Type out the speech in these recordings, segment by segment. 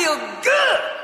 feel good.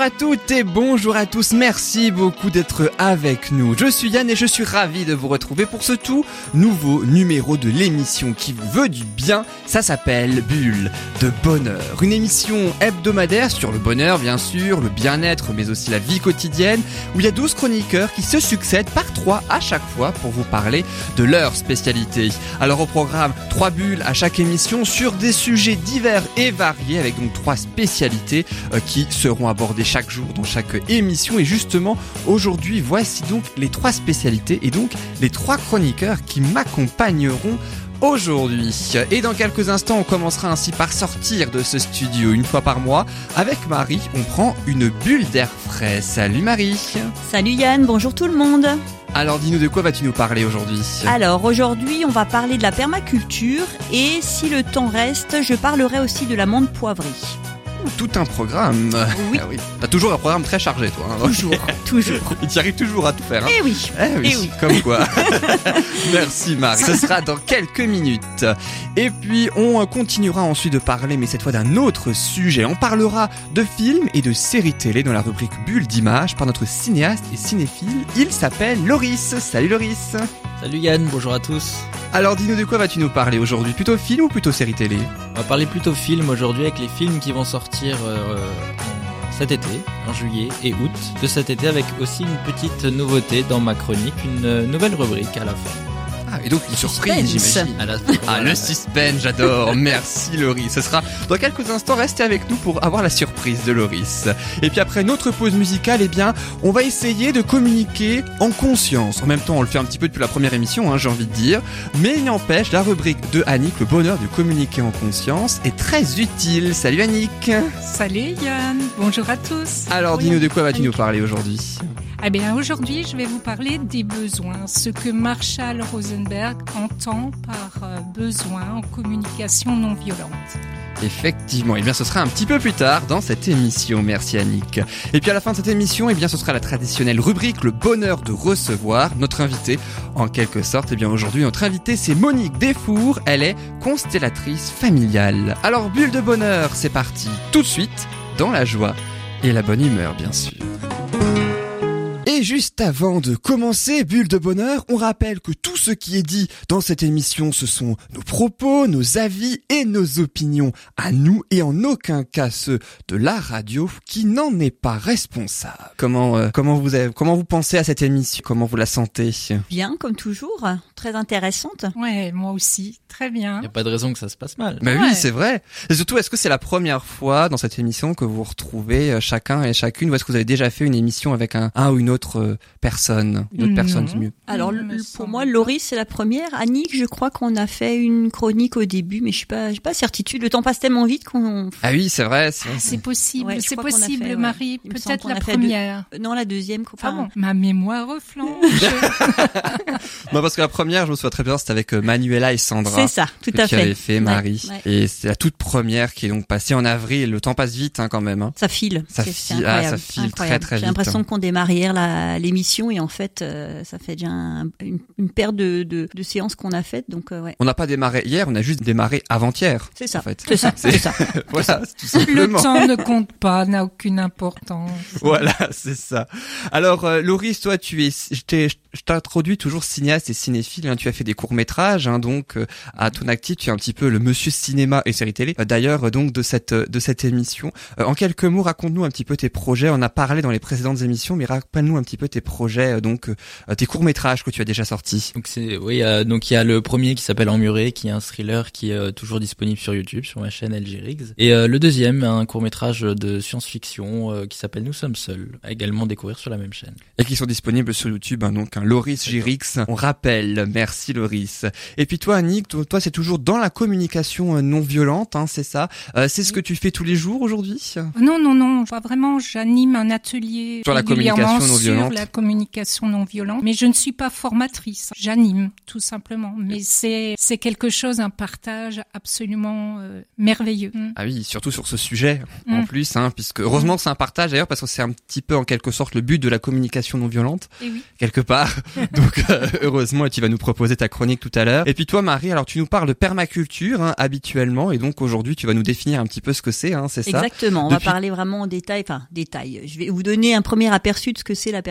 À toutes bonjour à tous, merci beaucoup d'être avec nous. Je suis Yann et je suis ravi de vous retrouver pour ce tout nouveau numéro de l'émission qui vous veut du bien. Ça s'appelle Bulle de Bonheur. Une émission hebdomadaire sur le bonheur bien sûr, le bien-être mais aussi la vie quotidienne où il y a 12 chroniqueurs qui se succèdent par trois à chaque fois pour vous parler de leur spécialité. Alors au programme, trois bulles à chaque émission sur des sujets divers et variés avec donc trois spécialités euh, qui seront abordées chaque jour dans chaque émission. Et justement, aujourd'hui, voici donc les trois spécialités et donc les trois chroniqueurs qui m'accompagneront aujourd'hui. Et dans quelques instants, on commencera ainsi par sortir de ce studio une fois par mois. Avec Marie, on prend une bulle d'air frais. Salut Marie Salut Yann, bonjour tout le monde. Alors dis-nous de quoi vas-tu nous parler aujourd'hui? Alors aujourd'hui, on va parler de la permaculture et si le temps reste, je parlerai aussi de la menthe poivrée. Tout un programme. Oui. Ah T'as toujours un programme très chargé, toi. hein. Toujours, toujours. Il t'y arrive toujours à tout faire. hein. Eh oui. Eh oui, Eh oui. comme quoi. Merci Marie. Ce sera dans quelques minutes. Et puis on continuera ensuite de parler, mais cette fois d'un autre sujet. On parlera de films et de séries télé dans la rubrique Bulle d'image par notre cinéaste et cinéphile. Il s'appelle Loris. Salut Loris. Salut Yann, bonjour à tous. Alors dis-nous de quoi vas-tu nous parler aujourd'hui? Plutôt film ou plutôt série télé? On va parler plutôt film aujourd'hui avec les films qui vont sortir euh, en- cet été, en juillet et août de cet été avec aussi une petite nouveauté dans ma chronique, une euh, nouvelle rubrique à la fin. Ah, et donc une surprise, Suspense. j'imagine. À la- Ah, voilà. le suspense, j'adore. Merci, Loris. Ce sera dans quelques instants. Restez avec nous pour avoir la surprise de Loris. Et puis après notre pause musicale, eh bien, on va essayer de communiquer en conscience. En même temps, on le fait un petit peu depuis la première émission, hein, j'ai envie de dire. Mais il n'empêche, la rubrique de Annick, le bonheur de communiquer en conscience, est très utile. Salut Annick. Salut Yann, bonjour à tous. Alors, Oui, dis-nous de quoi vas-tu nous parler aujourd'hui? Eh bien, aujourd'hui, je vais vous parler des besoins, ce que Marshall Rosenberg entend par euh, besoin en communication non violente. Effectivement, et bien ce sera un petit peu plus tard dans cette émission, merci Annick. Et puis à la fin de cette émission, et bien ce sera la traditionnelle rubrique le bonheur de recevoir notre invité en quelque sorte. Et bien aujourd'hui notre invité c'est Monique Desfours, elle est constellatrice familiale. Alors bulle de bonheur, c'est parti tout de suite dans la joie et la bonne humeur bien sûr. Juste avant de commencer, Bulle de Bonheur, on rappelle que tout ce qui est dit dans cette émission, ce sont nos propos, nos avis et nos opinions à nous et en aucun cas ceux de la radio qui n'en est pas responsable. Comment, euh, comment vous avez, comment vous pensez à cette émission? Comment vous la sentez? Bien, comme toujours, très intéressante. Ouais, moi aussi, très bien. Il n'y a pas de raison que ça se passe mal. Bah oui, c'est vrai. Et surtout, est-ce que c'est la première fois dans cette émission que vous vous retrouvez euh, chacun et chacune ou est-ce que vous avez déjà fait une émission avec un, un ou une autre euh, personne? Une autre Non. personne, c'est mieux. Alors Il le- me pour moi. Laurie, c'est la première. Annick, je crois qu'on a fait une chronique au début, mais je suis pas, j'ai pas certitude. Le temps passe tellement vite qu'on. Ah oui, c'est vrai. c'est possible, Ouais, c'est possible, fait. Marie, peut-être la fait deux. première. Non, la deuxième. Ah bon, ma mémoire reflanche. Non, parce que la première, je me souviens très bien, c'était avec euh, Manuela et Sandra. C'est ça, tout à fait. avais fait, Ouais, Marie. ouais. Et c'est la toute première qui est donc passée en avril. Le temps passe vite, hein, quand même. Hein. Ça file. Ça file, ah, ça file incroyable. très, très J'ai vite, l'impression hein. qu'on démarre hier la- l'émission et en fait, euh, ça fait déjà un- une, une paire de, de, de séances qu'on a faites. Donc euh, ouais, On n'a pas démarré hier, on a juste démarré avant-hier. c'est ça. En fait. C'est ça. C'est- ça. voilà, tout Le temps ne compte pas, n'a aucune importance. Voilà, c'est ça. Alors, euh, Loris, toi, tu es, je t'ai- je t'introduis toujours cinéaste et cinéphile. hein. Tu as fait des courts métrages, hein, donc euh, à ton actif, tu es un petit peu le monsieur cinéma et série télé. Euh, D'ailleurs, euh, donc de cette de cette émission. Euh, en quelques mots, raconte-nous un petit peu tes projets. On a parlé dans les précédentes émissions, mais rappelle-nous un petit petit peu tes projets, donc tes courts métrages que tu as déjà sortis. Donc c'est oui, donc il y a le premier qui s'appelle Emmuré, qui est un thriller qui est toujours disponible sur YouTube, sur ma chaîne LG Et le deuxième, un court métrage de science-fiction qui s'appelle Nous sommes seuls, à également découvrir sur la même chaîne. Et qui sont disponibles sur YouTube, hein, donc un Loris Girix. On rappelle, merci Loris. Et puis toi, Annick, toi, c'est toujours dans la communication non violente, hein, c'est ça? c'est ce que tu fais tous les jours aujourd'hui? Non, non, non. Vraiment, j'anime un atelier sur la communication non violente. Sur la communication non violente, mais je ne suis pas formatrice. J'anime tout simplement. Mais c'est c'est quelque chose, un partage absolument euh, merveilleux. Mm. Ah oui, surtout sur ce sujet en mm. plus, hein, puisque heureusement c'est un partage d'ailleurs parce que c'est un petit peu en quelque sorte le but de la communication non violente Et oui. quelque part. Donc euh, heureusement, tu vas nous proposer ta chronique tout à l'heure. Et puis toi, Marie, alors tu nous parles de permaculture hein, habituellement, et donc aujourd'hui tu vas nous définir un petit peu ce que c'est, hein, c'est ça? Exactement. On va parler vraiment en détail, enfin détail. Je vais vous donner un premier aperçu de ce que c'est la permaculture.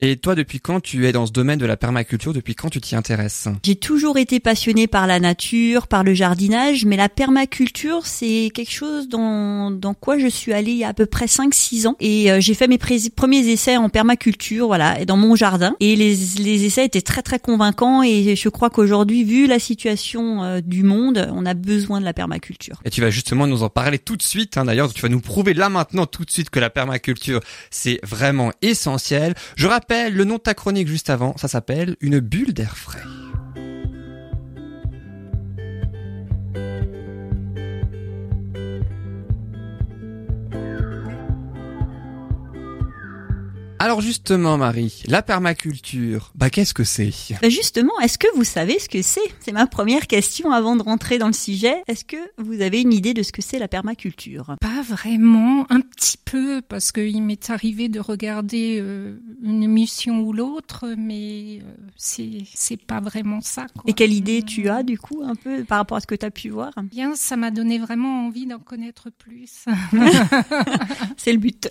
Et toi, depuis quand tu es dans ce domaine de la permaculture? Depuis quand tu t'y intéresses? J'ai toujours été passionnée par la nature, par le jardinage, mais la permaculture, c'est quelque chose dans, dans quoi je suis allée il y a à peu près 5-6 ans. Et euh, j'ai fait mes premiers essais en permaculture, voilà, dans mon jardin. Et les, les essais étaient très très convaincants. Et je crois qu'aujourd'hui, vu la situation euh, du monde, on a besoin de la permaculture. Et tu vas justement nous en parler tout de suite. Hein, D'ailleurs, tu vas nous prouver là maintenant tout de suite que la permaculture, c'est vraiment essentiel. Je rappelle le nom de ta chronique juste avant, ça s'appelle Une bulle d'air frais. Alors justement, Marie, la permaculture, bah qu'est-ce que c'est? Bah Justement, est-ce que vous savez ce que c'est? C'est ma première question avant de rentrer dans le sujet. Est-ce que vous avez une idée de ce que c'est la permaculture? Pas vraiment, un petit peu, parce qu'il m'est arrivé de regarder euh, une émission ou l'autre, mais euh, c'est c'est pas vraiment ça. Quoi. Et quelle idée tu as du coup un peu par rapport à ce que tu as pu voir? Bien, ça m'a donné vraiment envie d'en connaître plus. c'est le but.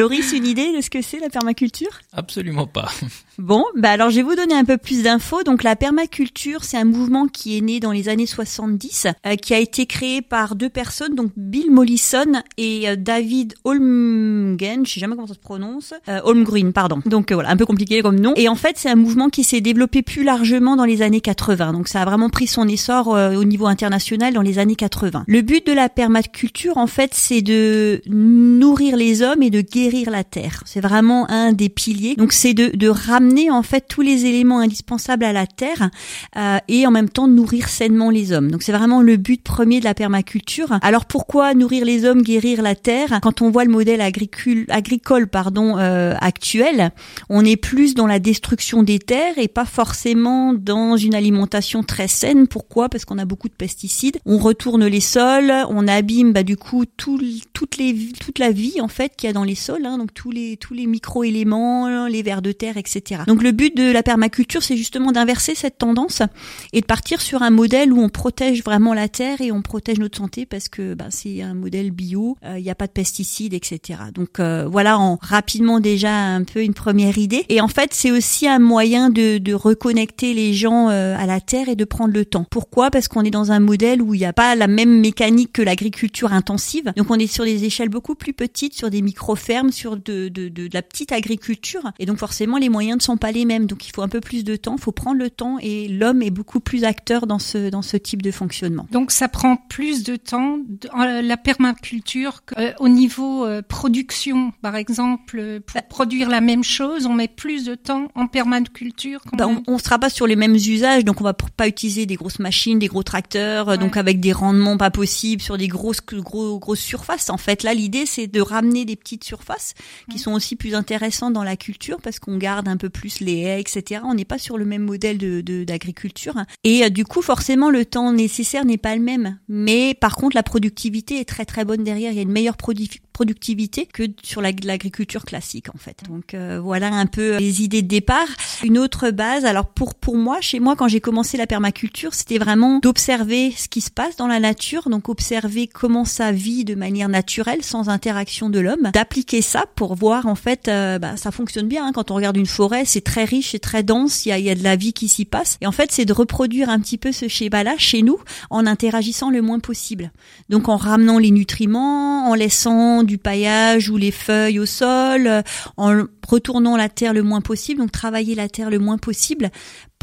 Loris, une idée de ce que c'est la permaculture? Absolument pas. Bon, bah alors je vais vous donner un peu plus d'infos. Donc la permaculture, c'est un mouvement qui est né dans les années 70, euh, qui a été créé par deux personnes, donc Bill Mollison et euh, David Holmgren, je sais jamais comment ça se prononce, euh, Holmgren, pardon. Donc voilà, un peu compliqué comme nom. Et en fait, c'est un mouvement qui s'est développé plus largement dans les années 80. Donc ça a vraiment pris son essor au niveau international dans les années 80. Le but de la permaculture, en fait, c'est de nourrir les hommes et de guérir la terre. C'est vraiment un des piliers. Donc c'est de, de ramener en fait tous les éléments indispensables à la terre euh, et en même temps nourrir sainement les hommes. Donc c'est vraiment le but premier de la permaculture. Alors pourquoi nourrir les hommes, guérir la terre? Quand on voit le modèle agricole, agricole pardon euh, actuel, on est plus dans la destruction des terres et pas forcément dans une alimentation très saine. Pourquoi? Parce qu'on a beaucoup de pesticides. On retourne les sols, on abîme bah, du coup tout, toutes les, toute la vie en fait qu'il y a dans les sols. Hein, donc tous les tous les micro-éléments, les vers de terre, etc. Donc le but de la permaculture, c'est justement d'inverser cette tendance et de partir sur un modèle où on protège vraiment la terre et on protège notre santé parce que bah, c'est un modèle bio, euh, il n'y a pas de pesticides, etc. Donc euh, voilà en rapidement déjà un peu une première idée. Et en fait, c'est aussi un moyen de, de reconnecter les gens euh, à la terre et de prendre le temps. Pourquoi? Parce qu'on est dans un modèle où il n'y a pas la même mécanique que l'agriculture intensive. Donc on est sur des échelles beaucoup plus petites, sur des micro-fermes, sur de, de, de, de la petite agriculture. Et donc forcément, les moyens ne sont pas les mêmes. Donc il faut un peu plus de temps, il faut prendre le temps et l'homme est beaucoup plus acteur dans ce, dans ce type de fonctionnement. Donc ça prend plus de temps, la permaculture, euh, au niveau euh, production, par exemple, pour bah produire la même chose, on met plus de temps en permaculture. Bah, on ne sera pas sur les mêmes usages, donc on va pas utiliser des grosses machines, des gros tracteurs, donc avec des rendements pas possibles sur des grosses, gros, grosses surfaces. En fait, là, l'idée, c'est de ramener des petites surfaces qui sont aussi plus intéressant dans la culture parce qu'on garde un peu plus les haies, etc. On n'est pas sur le même modèle de d'agriculture et euh, du coup forcément le temps nécessaire n'est pas le même. Mais par contre la productivité est très très bonne derrière. Il y a une meilleure productivité que sur l'agriculture classique en fait. Donc euh, voilà un peu les idées de départ. Une autre base, alors pour pour moi, chez moi quand j'ai commencé la permaculture, c'était vraiment d'observer ce qui se passe dans la nature, donc observer comment ça vit de manière naturelle sans interaction de l'homme, d'appliquer ça pour voir en fait euh, bah, ça fonctionne bien. Hein. Quand on regarde une forêt, c'est très riche, c'est très dense, il y a, y a de la vie qui s'y passe. Et en fait, c'est de reproduire un petit peu ce schéma-là chez nous en interagissant le moins possible. Donc en ramenant les nutriments, en laissant du paillage ou les feuilles au sol, euh, en retournant la terre le moins possible, donc travailler la terre le moins possible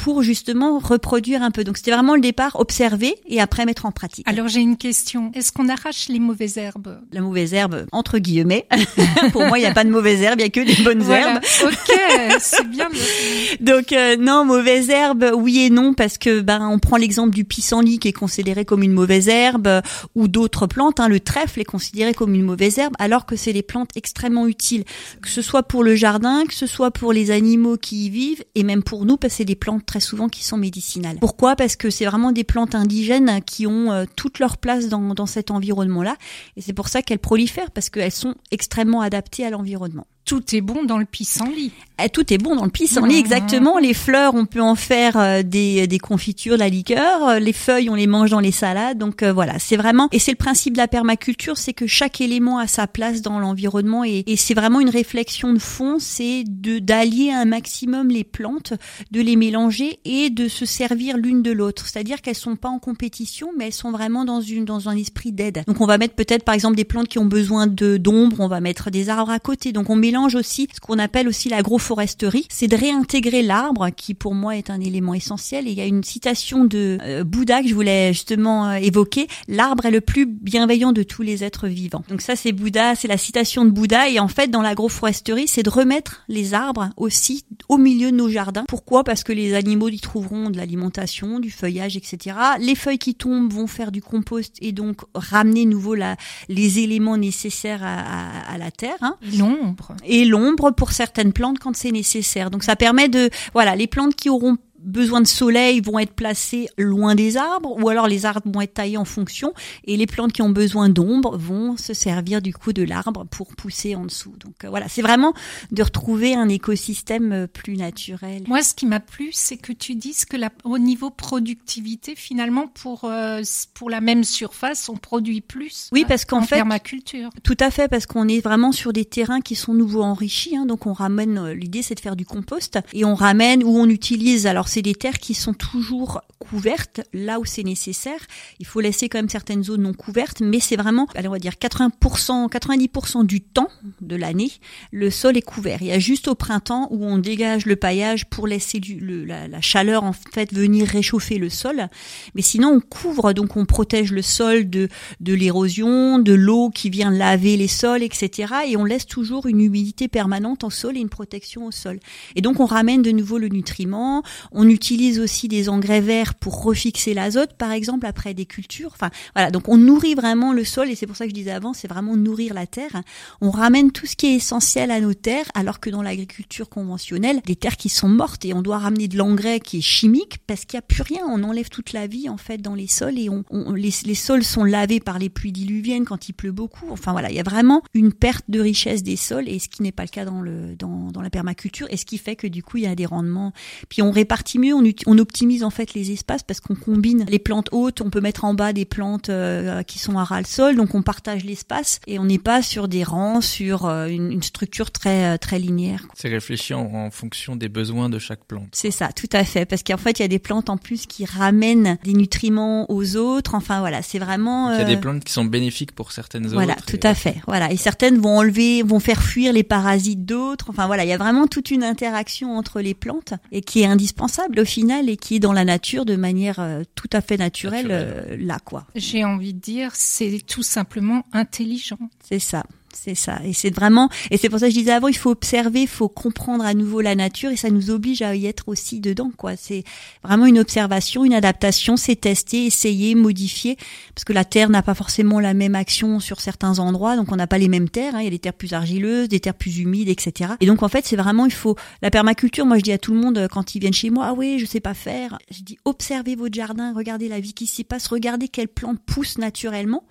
pour justement reproduire un peu. Donc c'était vraiment le départ, observer et après mettre en pratique. Alors j'ai une question. Est-ce qu'on arrache les mauvaises herbes? La mauvaise herbe, entre guillemets. pour moi, il n'y a pas de mauvaise herbe, il n'y a que des bonnes Voilà. herbes. Ok, c'est bien. Donc euh, non, mauvaise herbe, oui et non, parce que ben on prend l'exemple du pissenlit qui est considéré comme une mauvaise herbe, euh, ou d'autres plantes. Hein, le trèfle est considéré comme une mauvaise herbe, alors que c'est des plantes extrêmement utiles, que ce soit pour le jardin, que ce soit pour les animaux qui y vivent, et même pour nous, parce que c'est des plantes très souvent qui sont médicinales. Pourquoi? Parce que c'est vraiment des plantes indigènes qui ont euh, toute leur place dans, dans cet environnement-là, et c'est pour ça qu'elles prolifèrent, parce qu'elles sont extrêmement adaptées à l'environnement. Tout est bon dans le pissenlit. Eh, tout est bon dans le pissenlit, Mhm. exactement. Les fleurs, on peut en faire euh, des, des confitures, de la liqueur. Euh, Les feuilles, on les mange dans les salades. Donc euh, voilà, c'est vraiment et c'est le principe de la permaculture, c'est que chaque élément a sa place dans l'environnement et, et c'est vraiment une réflexion de fond, c'est de d'allier un maximum les plantes, de les mélanger et de se servir l'une de l'autre. C'est-à-dire qu'elles sont pas en compétition, mais elles sont vraiment dans une dans un esprit d'aide. Donc on va mettre peut-être par exemple des plantes qui ont besoin de d'ombre, on va mettre des arbres à côté. Donc on mélange aussi ce qu'on appelle aussi l'agroforesterie, c'est de réintégrer l'arbre qui pour moi est un élément essentiel. Et il y a une citation de euh, Bouddha que je voulais justement euh, évoquer. L'arbre est le plus bienveillant de tous les êtres vivants. Donc ça c'est Bouddha, c'est la citation de Bouddha. Et en fait dans l'agroforesterie, c'est de remettre les arbres aussi au milieu de nos jardins. Pourquoi? Parce que les animaux y trouveront de l'alimentation, du feuillage, etc. Les feuilles qui tombent vont faire du compost et donc ramener nouveau la, les éléments nécessaires à, à- à la terre. hein L'ombre. Et l'ombre pour certaines plantes quand c'est nécessaire. Donc ça permet de voilà, les plantes qui auront besoin de soleil vont être placées loin des arbres ou alors les arbres vont être taillés en fonction et les plantes qui ont besoin d'ombre vont se servir du coup de l'arbre pour pousser en dessous. Donc euh, voilà, c'est vraiment de retrouver un écosystème euh, plus naturel. Moi, ce qui m'a plu, c'est que tu dises que la, au niveau productivité, finalement, pour euh, pour la même surface, on produit plus. Oui, parce qu'en en fait, permaculture. Tout à fait, parce qu'on est vraiment sur des terrains qui sont nouveaux enrichis. hein, donc on ramène, euh, l'idée c'est de faire du compost et on ramène où on utilise. Alors c'est des terres qui sont toujours couvertes là où c'est nécessaire. Il faut laisser quand même certaines zones non couvertes, mais c'est vraiment, allez, on va dire 80%, 90% du temps de l'année, le sol est couvert. Il y a juste au printemps où on dégage le paillage pour laisser la, chaleur en fait venir réchauffer le sol. Mais sinon on couvre, donc on protège le sol de de l'érosion, de l'eau qui vient laver les sols, etc. Et on laisse toujours une humidité permanente en sol et une protection au sol. Et donc on ramène de nouveau le nutriment. Utilise aussi des engrais verts pour refixer l'azote, par exemple, après des cultures. Enfin voilà, donc on nourrit vraiment le sol et c'est pour ça que je disais avant, c'est vraiment nourrir la terre. On ramène tout ce qui est essentiel à nos terres, alors que dans l'agriculture conventionnelle, des terres qui sont mortes et on doit ramener de l'engrais qui est chimique parce qu'il n'y a plus rien. On enlève toute la vie en fait dans les sols et on, on- les, les sols sont lavés par les pluies diluviennes quand il pleut beaucoup. Enfin voilà, il y a vraiment une perte de richesse des sols et ce qui n'est pas le cas dans le dans, dans la permaculture et ce qui fait que du coup il y a des rendements. Puis on répartit mieux, on, optimise en fait les espaces parce qu'on combine les plantes hautes, on peut mettre en bas des plantes euh, qui sont à ras le sol, donc on partage l'espace et on n'est pas sur des rangs, sur euh, une, une structure très euh, très linéaire. C'est réfléchi en, en fonction des besoins de chaque plante. C'est ça, tout à fait, parce qu'en fait il y a des plantes en plus qui ramènent des nutriments aux autres. Enfin voilà, c'est vraiment. Il y a des plantes qui sont bénéfiques pour certaines Voilà, autres. tout et- à fait. Voilà, et certaines vont enlever, vont faire fuir les parasites d'autres. Enfin voilà, il y a vraiment toute une interaction entre les plantes et qui est indispensable au final et qui est dans la nature de manière euh, tout à fait naturelle Naturelle. euh, là quoi. J'ai envie de dire, c'est tout simplement intelligent. C'est ça. C'est ça. Et c'est vraiment, et c'est pour ça que je disais avant, il faut observer, il faut comprendre à nouveau la nature et ça nous oblige à y être aussi dedans, quoi. C'est vraiment une observation, une adaptation, c'est tester, essayer, modifier, parce que la terre n'a pas forcément la même action sur certains endroits, donc on n'a pas les mêmes terres, hein. il y a des terres plus argileuses, des terres plus humides, etc. Et donc en fait, c'est vraiment, il faut, la permaculture, moi je dis à tout le monde euh, quand ils viennent chez moi, ah oui, je sais pas faire, je dis observez votre jardin, regardez la vie qui s'y passe, regardez quelles plantes poussent naturellement.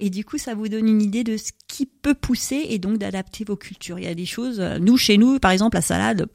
Et du coup, ça vous donne une idée de ce qui peut pousser et donc d'adapter vos cultures. Il y a des choses, euh, nous, chez nous, par exemple, la salade,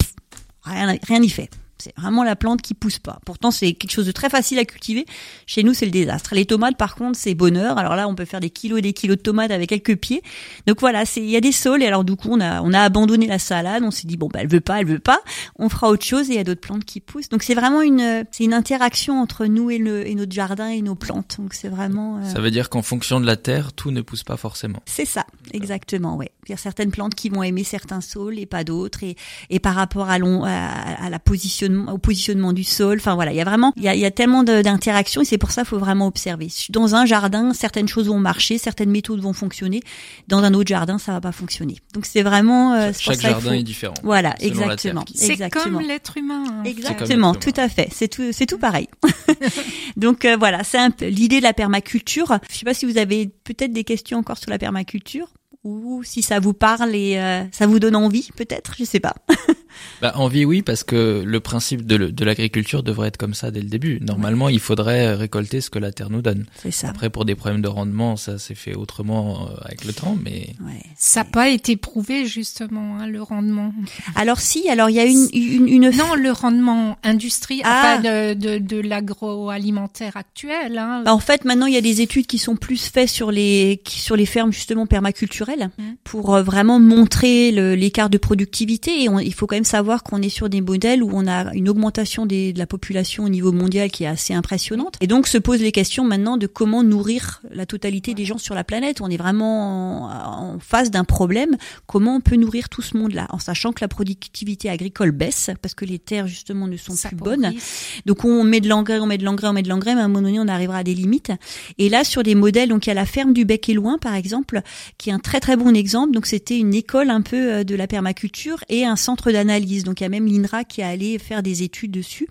rien n'y fait. C'est vraiment la plante qui pousse pas. Pourtant, c'est quelque chose de très facile à cultiver. Chez nous, c'est le désastre. Les tomates, par contre, c'est bonheur. Alors là, on peut faire des kilos et des kilos de tomates avec quelques pieds. Donc voilà, c'est il y a des sols. Et alors du coup, on a on a abandonné la salade. On s'est dit bon, bah elle veut pas, elle veut pas. On fera autre chose. Et il y a d'autres plantes qui poussent. Donc c'est vraiment une c'est une interaction entre nous et le et notre jardin et nos plantes. Donc c'est vraiment. Euh, ça veut dire qu'en fonction de la terre, tout ne pousse pas forcément. C'est ça, exactement. Ouais. Il y a certaines plantes qui vont aimer certains sols et pas d'autres. Et et par rapport à, long, à, à la positionnement au positionnement du sol. Enfin voilà, il y a vraiment, il y a, il y a tellement d'interactions et c'est pour ça qu'il faut vraiment observer. Dans un jardin, certaines choses vont marcher, certaines méthodes vont fonctionner. Dans un autre jardin, ça va pas fonctionner. Donc c'est vraiment euh, chaque jardin est différent. Voilà, exactement. C'est comme l'être humain. Hein. Exactement, tout à fait. C'est tout, c'est tout pareil. Donc euh, voilà, c'est un peu l'idée de la permaculture. Je sais pas si vous avez peut-être des questions encore sur la permaculture ou si ça vous parle et euh, ça vous donne envie peut-être, je sais pas. Bah, envie, oui, parce que le principe de, de l'agriculture devrait être comme ça dès le début. Normalement, il faudrait récolter ce que la terre nous donne. C'est ça. Après, pour des problèmes de rendement, ça s'est fait autrement euh, avec le temps, mais ouais, ça n'a pas été prouvé justement hein, le rendement. Alors si, alors il y a une une, une... non le rendement industriel, ah. de, de, de l'agroalimentaire actuel. Hein. Bah, en fait, maintenant il y a des études qui sont plus faites sur les sur les fermes justement permaculturelles mmh. pour euh, vraiment montrer l'écart de productivité et il faut quand même savoir qu'on est sur des modèles où on a une augmentation des, de la population au niveau mondial qui est assez impressionnante. Et donc se posent les questions maintenant de comment nourrir la totalité des gens sur la planète. On est vraiment en, face d'un problème. Comment on peut nourrir tout ce monde-là? En sachant que la productivité agricole baisse parce que les terres justement ne sont plus bonnes. Donc on met de l'engrais, on met de l'engrais, on met de l'engrais, mais à un moment donné on arrivera à des limites. Et là sur des modèles, donc il y a la ferme du Bec et Loin par exemple, qui est un très très bon exemple. Donc c'était une école un peu euh, de la permaculture et un centre d'analyse donc il y a même l'INRA qui est allé faire des études dessus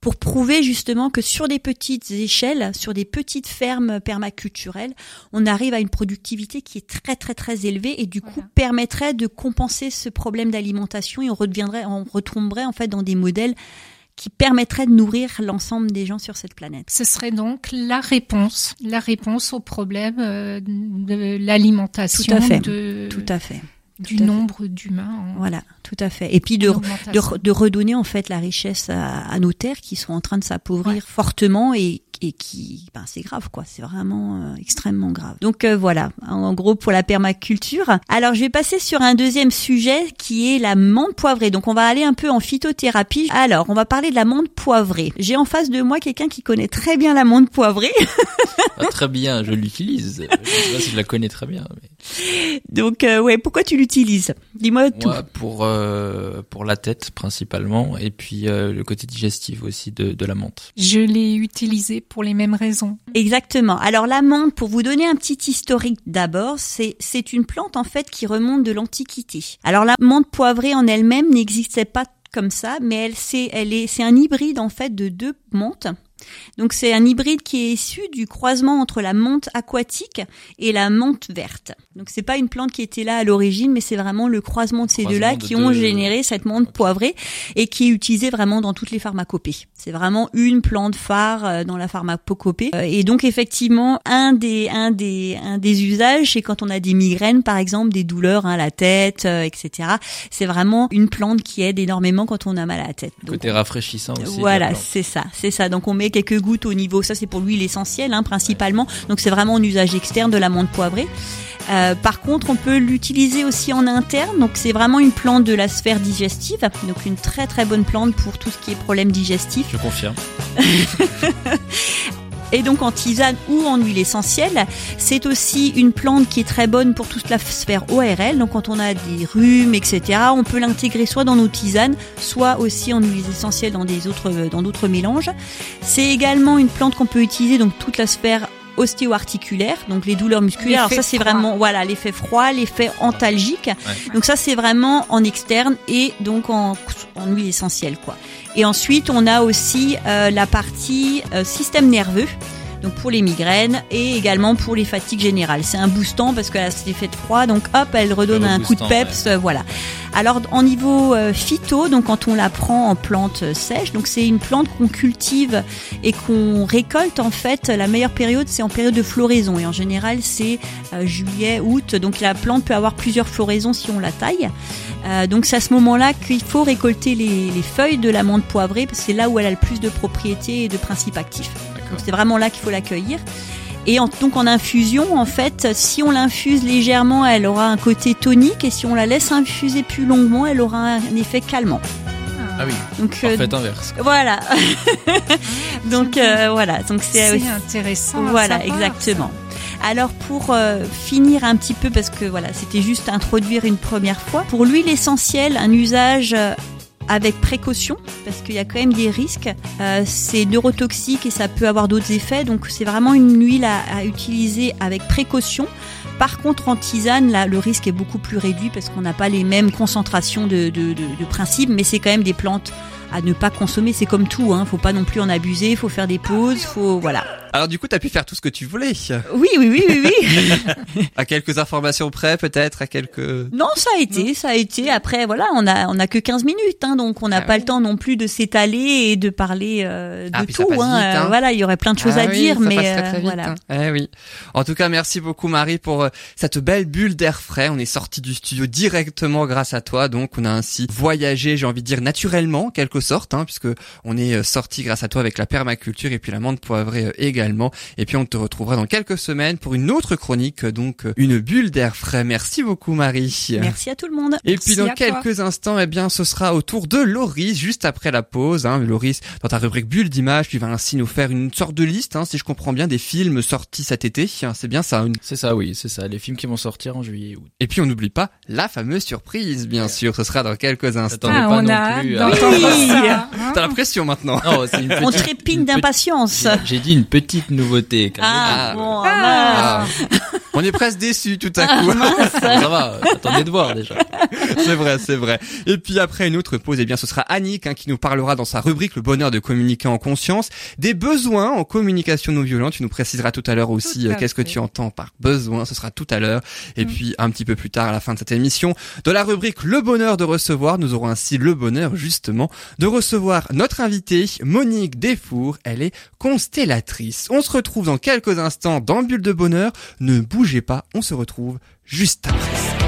pour prouver justement que sur des petites échelles, sur des petites fermes permaculturelles, on arrive à une productivité qui est très très très élevée et du coup permettrait de compenser ce problème d'alimentation et on reviendrait, on retomberait en fait dans des modèles qui permettraient de nourrir l'ensemble des gens sur cette planète. Ce serait donc la réponse, la réponse au problème euh, de l'alimentation. Tout à fait. De... Tout à fait du nombre d'humains. Voilà, tout à fait. Et puis de, de, de, redonner en fait la richesse à, à, nos terres qui sont en train de s'appauvrir fortement et et qui, ben, c'est grave quoi, c'est vraiment euh, extrêmement grave. Donc euh, voilà, en gros pour la permaculture. Alors je vais passer sur un deuxième sujet qui est la menthe poivrée. Donc on va aller un peu en phytothérapie. Alors on va parler de la menthe poivrée. J'ai en face de moi quelqu'un qui connaît très bien la menthe poivrée. ah, très bien, je l'utilise. Je sais pas si je la connais très bien. Mais... Donc euh, ouais, pourquoi tu l'utilises? Dis-moi tout. pour pour la tête principalement et puis le côté digestif aussi de, de la menthe. Je l'ai utilisé pour les mêmes raisons. Exactement. Alors la menthe, pour vous donner un petit historique d'abord, c'est c'est une plante en fait qui remonte de l'Antiquité. Alors la menthe poivrée en elle-même n'existait pas comme ça, mais elle c'est elle est c'est un hybride en fait de deux menthes donc c'est un hybride qui est issu du croisement entre la menthe aquatique et la menthe verte. Donc c'est pas une plante qui était là à l'origine, mais c'est vraiment le croisement de ces deux-là qui ont généré cette menthe poivrée et qui est utilisée vraiment dans toutes les pharmacopées. C'est vraiment une plante phare euh, dans la pharmacopée. Euh, et donc effectivement, un des un des un des usages, c'est quand on a des migraines par exemple, des douleurs à hein, la tête, euh, etc. C'est vraiment une plante qui aide énormément quand on a mal à la tête. Côté rafraîchissant aussi. Voilà, c'est ça, c'est ça. Donc on met quelques gouttes au niveau, ça c'est pour l'huile essentielle hein, principalement, donc c'est vraiment un usage externe de la menthe poivrée. Euh, par contre, on peut l'utiliser aussi en interne. Donc, c'est vraiment une plante de la sphère digestive. Donc, une très très bonne plante pour tout ce qui est problème digestif. Je confirme. et donc en tisane ou en huile essentielle. C'est aussi une plante qui est très bonne pour toute la sphère ORL. Donc quand on a des rhumes, etc., on peut l'intégrer soit dans nos tisanes, soit aussi en huile essentielle dans d'autres mélanges. C'est également une plante qu'on peut utiliser donc toute la sphère ostéo-articulaire, donc les douleurs musculaires. Alors ça c'est vraiment voilà l'effet froid, l'effet antalgique. Donc ça c'est vraiment en externe et donc en, en huile essentielle quoi. Et ensuite on a aussi euh, la partie euh, système nerveux. Donc pour les migraines et également pour les fatigues générales. C'est un boostant parce que c'est fait de froid, donc hop, elle redonne un coup de peps, euh, voilà. Alors en niveau euh, phyto, donc quand on la prend en plante sèche, donc c'est une plante qu'on cultive et qu'on récolte en fait. La meilleure période c'est en période de floraison et en général c'est euh, juillet, août. Donc la plante peut avoir plusieurs floraisons si on la taille. donc c'est à ce moment-là qu'il faut récolter les, les, feuilles de l'amande poivrée parce que c'est là où elle a le plus de propriétés et de principes actifs. Donc c'est vraiment là qu'il faut l'accueillir. Et en, donc en infusion, en fait, si on l'infuse légèrement, elle aura un côté tonique, et si on la laisse infuser plus longuement, elle aura un effet calmant. Ah oui. Donc en fait inverse. Voilà. donc euh, voilà. Donc c'est intéressant. Voilà, exactement. Alors pour euh, finir un petit peu, parce que voilà, c'était juste introduire une première fois. Pour l'huile essentielle, un usage euh, avec précaution parce qu'il y a quand même des risques. Euh, c'est neurotoxique et ça peut avoir d'autres effets, donc c'est vraiment une huile à, utiliser avec précaution. Par contre, en tisane, là, le risque est beaucoup plus réduit parce qu'on n'a pas les mêmes concentrations de, de, de, de principes, mais c'est quand même des plantes à ne pas consommer. C'est comme tout, hein. Faut pas non plus en abuser. Faut faire des pauses. Faut voilà. Alors du coup, t'as pu faire tout ce que tu voulais. Oui, oui, oui, oui, oui. à quelques informations près, peut-être, à quelques. Non, ça a été, ça a été. Après, voilà, on a, on a que 15 minutes, hein, donc on n'a ah pas le temps non plus de s'étaler et de parler euh, de ah, tout. Hein. hein. hein. Voilà, il y aurait plein de choses ah, à oui, dire, mais très, très euh, vite, voilà. hein. Eh oui. En tout cas, merci beaucoup Marie pour euh, cette belle bulle d'air frais. On est sorti du studio directement grâce à toi, donc on a ainsi voyagé, j'ai envie de dire naturellement, en quelque sorte, hein, puisque on est sorti grâce à toi avec la permaculture et puis la menthe poivrée également. Et puis on te retrouvera dans quelques semaines pour une autre chronique, donc une bulle d'air frais. Merci beaucoup Marie. Merci à tout le monde. Et Merci puis dans quelques instants, eh bien, ce sera au tour de Loris, juste après la pause. Hein. Loris, dans ta rubrique bulle d'image, tu vas ainsi nous faire une sorte de liste, hein, si je comprends bien, des films sortis cet été. C'est bien ça. Une... C'est ça, oui, c'est ça. Les films qui vont sortir en juillet et août. Et puis on n'oublie pas la fameuse surprise, bien sûr. Ce sera dans quelques instants. Ah, pas on non a hein. T'as la pression maintenant. Non, une On trépigne d'impatience. J'ai dit une petite nouveauté. calmez-vous. Ah, Ah, bon, Ah. Ah. On est presque déçus tout à coup. Ça va, attendez de voir déjà. c'est vrai, c'est vrai. Et puis après une autre pause, eh bien ce sera Annick hein, qui nous parlera dans sa rubrique Le bonheur de communiquer en conscience des besoins en communication non violente. Tu nous préciseras tout à l'heure aussi euh, qu'est-ce que tu entends par besoin. Ce sera tout à l'heure. Et Mm. puis un petit peu plus tard à la fin de cette émission, dans la rubrique Le bonheur de recevoir, nous aurons ainsi le bonheur justement de recevoir notre invitée Monique Desfours. Elle est constellatrice. On se retrouve dans quelques instants dans Bulle de bonheur. Ne bougez pas, on se retrouve juste après.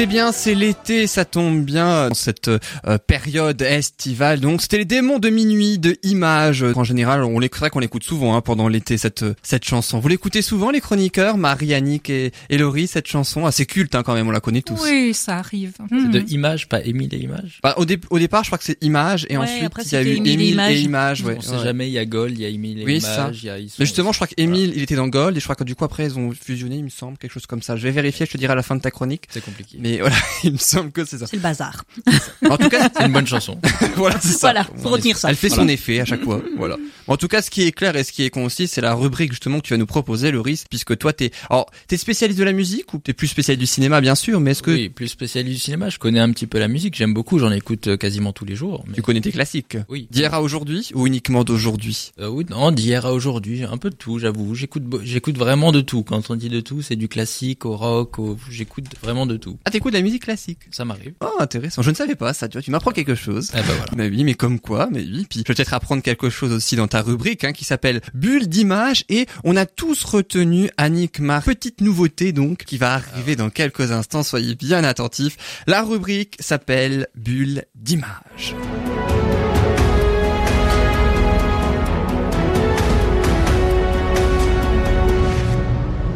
C'est bien, c'est l'été, ça tombe bien dans cette euh, période estivale. Donc c'était les démons de minuit de Images. En général, on l'écouterait qu'on l'écoute souvent hein, pendant l'été cette cette chanson. Vous l'écoutez souvent les chroniqueurs, Marie, Annick et, et Laurie, cette chanson? Assez culte hein, quand même, on la connaît tous. Oui, ça arrive. C'est de Mhm. Image, pas Émile et Image. Bah, au, dé- au départ, je crois que c'est Images et Ouais, ensuite après, il y a eu Émile et Images. Ouais, on sait ouais. jamais, il y a Gold, il y a Émile et Oui, ça. Image, il y a... ils sont- Mais justement, je crois voilà. qu'Émile, il était dans Gold et je crois que du coup après ils ont fusionné, il me semble, quelque chose comme ça. Je vais vérifier, je te dirai à la fin de ta chronique. C'est compliqué. Mais voilà, il me semble que c'est ça. C'est le bazar. En tout cas, C'est une bonne chanson. voilà, c'est ça. Voilà, faut retenir ça. Elle fait son effet à chaque fois. Voilà. En tout cas, ce qui est clair et ce qui est concis, c'est la rubrique justement que tu vas nous proposer, Loris, puisque toi, t'es, alors, t'es spécialiste de la musique ou t'es plus spécialiste du cinéma, bien sûr, mais est-ce que Oui, plus spécialiste du cinéma, je connais un petit peu la musique, j'aime beaucoup, j'en écoute euh, quasiment tous les jours. Mais... tu connais tes classiques Oui. D'hier à aujourd'hui ou uniquement d'aujourd'hui? Euh, oui, non, d'hier à aujourd'hui, un peu de tout, j'avoue. J'écoute, j'écoute vraiment de tout. Quand on dit de tout, c'est du classique au rock, au... j'écoute vraiment de tout. Ah, t'écoutes de la musique classique Ça m'arrive. Oh, intéressant. Je ne savais pas ça. Tu vois, tu m'apprends quelque chose. Eh ben voilà. Mais oui, mais comme quoi, mais oui. Puis je vais peut-être apprendre quelque chose aussi dans ta rubrique, hein, qui s'appelle Bulle d'image. Et on a tous retenu Annick Mar. Petite nouveauté donc, qui va arriver dans quelques instants. Soyez bien attentifs. La rubrique s'appelle Bulle d'image.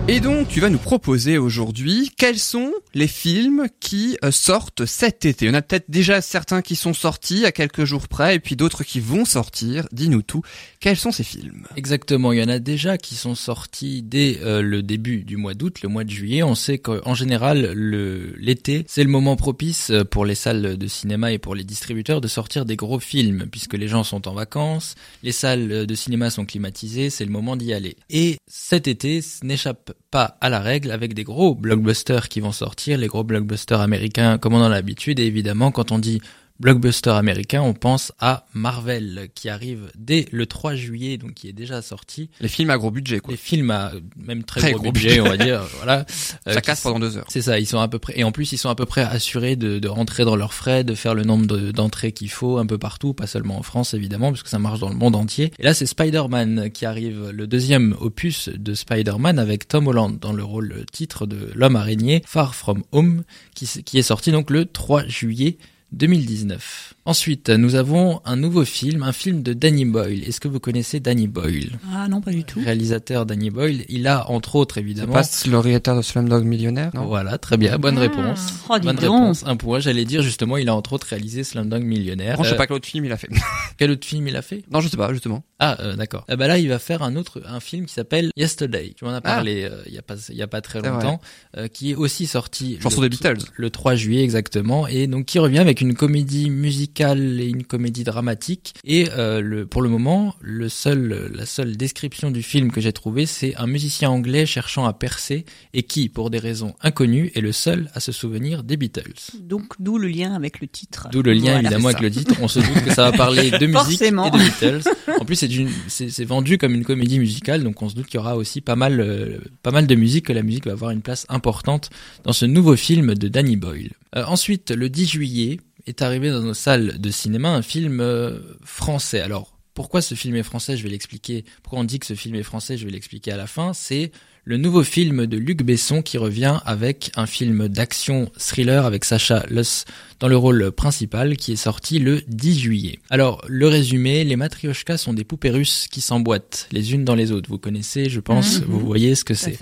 Et donc, tu vas nous proposer aujourd'hui quels sont les films qui euh, sortent cet été? On a peut-être déjà certains qui sont sortis à quelques jours près et puis d'autres qui vont sortir. Dis-nous tout. Quels sont ces films? Exactement, il y en a déjà qui sont sortis dès euh, le début du mois d'août, le mois de juillet. On sait qu'en général, l'été, c'est le moment propice euh, pour les salles de cinéma et pour les distributeurs de sortir des gros films, puisque les gens sont en vacances, les salles de cinéma sont climatisées, c'est le moment d'y aller. Et cet été n'échappe pas à la règle avec des gros blockbusters qui vont sortir, les gros blockbusters américains comme on en a l'habitude, et évidemment quand on dit blockbuster américain, on pense à Marvel qui arrive dès le 3 juillet, donc qui est déjà sorti. Les films à gros budget, quoi. Les films à même très, Très gros, gros budget, on va dire, voilà. Euh, Ça qui casse pendant deux heures. c'est ça, ils sont à peu près, et en plus ils sont à peu près assurés de, de rentrer dans leurs frais, de faire le nombre de- d'entrées qu'il faut un peu partout, pas seulement en France évidemment, parce que ça marche dans le monde entier. Et là c'est Spider-Man qui arrive, le deuxième opus de Spider-Man avec Tom Holland dans le rôle titre de l'homme araignée, Far From Home, qui, qui est sorti donc le 3 juillet 2019. Ensuite, nous avons un nouveau film, un film de Danny Boyle. Est-ce que vous connaissez Danny Boyle? Ah non, pas du tout. Réalisateur Danny Boyle, il a entre autres C'est évidemment pas lauréateur de Slumdog Millionnaire, non? Voilà, très bien, bonne Ah. réponse. Oh, bonne donc. réponse, un point. J'allais dire justement, il a entre autres réalisé Slumdog Millionnaire. Non, je sais Euh, pas quel autre film il a fait. Quel autre film il a fait? Non, je sais pas, justement. Ah, euh, d'accord. Eh ben là, il va faire un autre, un film qui s'appelle Yesterday. Tu m'en as parlé euh, il y a pas, il y a pas très Ah. C'est longtemps, euh, qui est aussi sorti Chanson le, des Beatles. le 3 juillet exactement, et donc qui revient avec une comédie musicale et une comédie dramatique. Et euh, le, pour le moment, le seul, la seule description du film que j'ai trouvé, c'est un musicien anglais cherchant à percer et qui, pour des raisons inconnues, est le seul à se souvenir des Beatles. Donc, d'où le lien avec le titre. D'où le lien Voilà. évidemment avec le titre. On se doute que ça va parler de musique et de Beatles. En plus, c'est vendu comme une comédie musicale, donc on se doute qu'il y aura aussi pas mal, euh, pas mal de musique, que la musique va avoir une place importante dans ce nouveau film de Danny Boyle. Euh, ensuite, le 10 juillet est arrivé dans nos salles de cinéma un film euh, français. Alors, pourquoi ce film est français Je vais l'expliquer. Pourquoi on dit que ce film est français Je vais l'expliquer à la fin. C'est le nouveau film de Luc Besson qui revient avec un film d'action thriller avec Sacha Luss dans le rôle principal qui est sorti le 10 juillet. Alors, le résumé, les matrioshkas sont des poupées russes qui s'emboîtent les unes dans les autres. Vous connaissez, je pense, Mhm. vous voyez ce que c'est.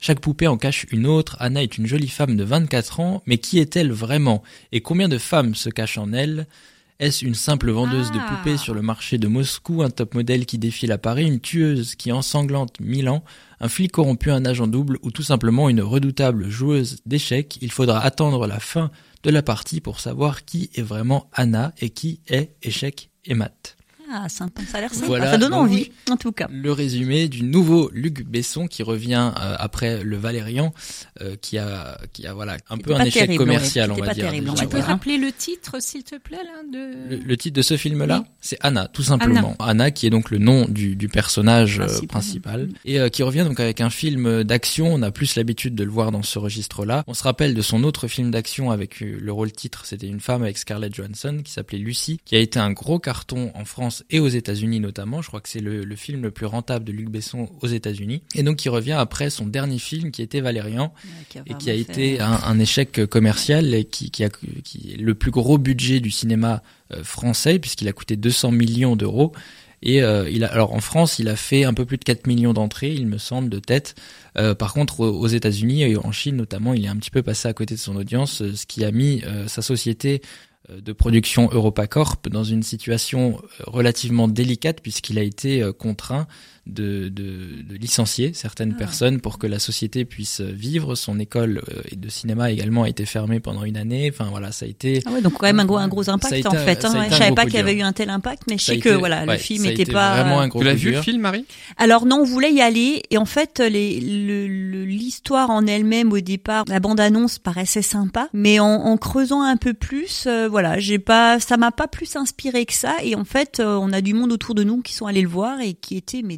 Chaque poupée en cache une autre. Anna est une jolie femme de 24 ans, mais qui est-elle vraiment? Et combien de femmes se cachent en elle? Est-ce une simple vendeuse de Ah. poupées sur le marché de Moscou, un top modèle qui défile à Paris, une tueuse qui ensanglante Milan, un flic corrompu, un agent double ou tout simplement une redoutable joueuse d'échecs? Il faudra attendre la fin de la partie pour savoir qui est vraiment Anna et qui est échec et mat. Ah, sympa. Ça a l'air sympa. Voilà, ça donne donc envie, en tout cas. Le résumé du nouveau Luc Besson qui revient euh, après le Valérian, euh, qui a, qui a voilà un peu un échec terrible, commercial, on va dire. terrible, on va Tu peux hein. rappeler le titre, s'il te plaît, là, de... Le, le titre de ce film-là, Oui. c'est Anna, tout simplement. Anna. qui est donc le nom du, du personnage euh, Principal. principal, et euh, qui revient donc avec un film d'action. On a plus l'habitude de le voir dans ce registre-là. On se rappelle de son autre film d'action avec le rôle titre, c'était une femme avec Scarlett Johansson qui s'appelait Lucy, qui a été un gros carton en France France et aux États-Unis notamment. Je crois que c'est le, le, film le plus rentable de Luc Besson aux États-Unis. Et donc il revient après son dernier film qui était Valérian qui et qui a été un, un échec commercial et qui, qui a qui est le plus gros budget du cinéma euh, français puisqu'il a coûté 200 millions d'euros. Et euh, il a, alors en France, il a fait un peu plus de 4 millions d'entrées, il me semble, de tête. Euh, par contre, aux États-Unis et en Chine notamment, il est un petit peu passé à côté de son audience, ce qui a mis euh, sa société de production EuropaCorp dans une situation euh, relativement délicate puisqu'il a été euh, contraint de, de, de licencier certaines Ah. personnes pour que la société puisse vivre. Son école euh, de cinéma également a été fermée pendant une année. Enfin voilà, ça a été Ah ouais, donc quand même un gros, un gros impact été en fait. hein. été Je savais pas qu'il y avait eu un tel impact, mais je sais que voilà, le ouais, film ça a était été pas. vraiment un gros Tu l'as vu le film, Marie? Alors non, on voulait y aller et en fait les- le- l'histoire en elle-même au départ, la bande-annonce paraissait sympa, mais en, en creusant un peu plus, euh, voilà, j'ai pas, ça m'a pas plus inspiré que ça et en fait euh, on a du monde autour de nous qui sont allés le voir et qui étaient mais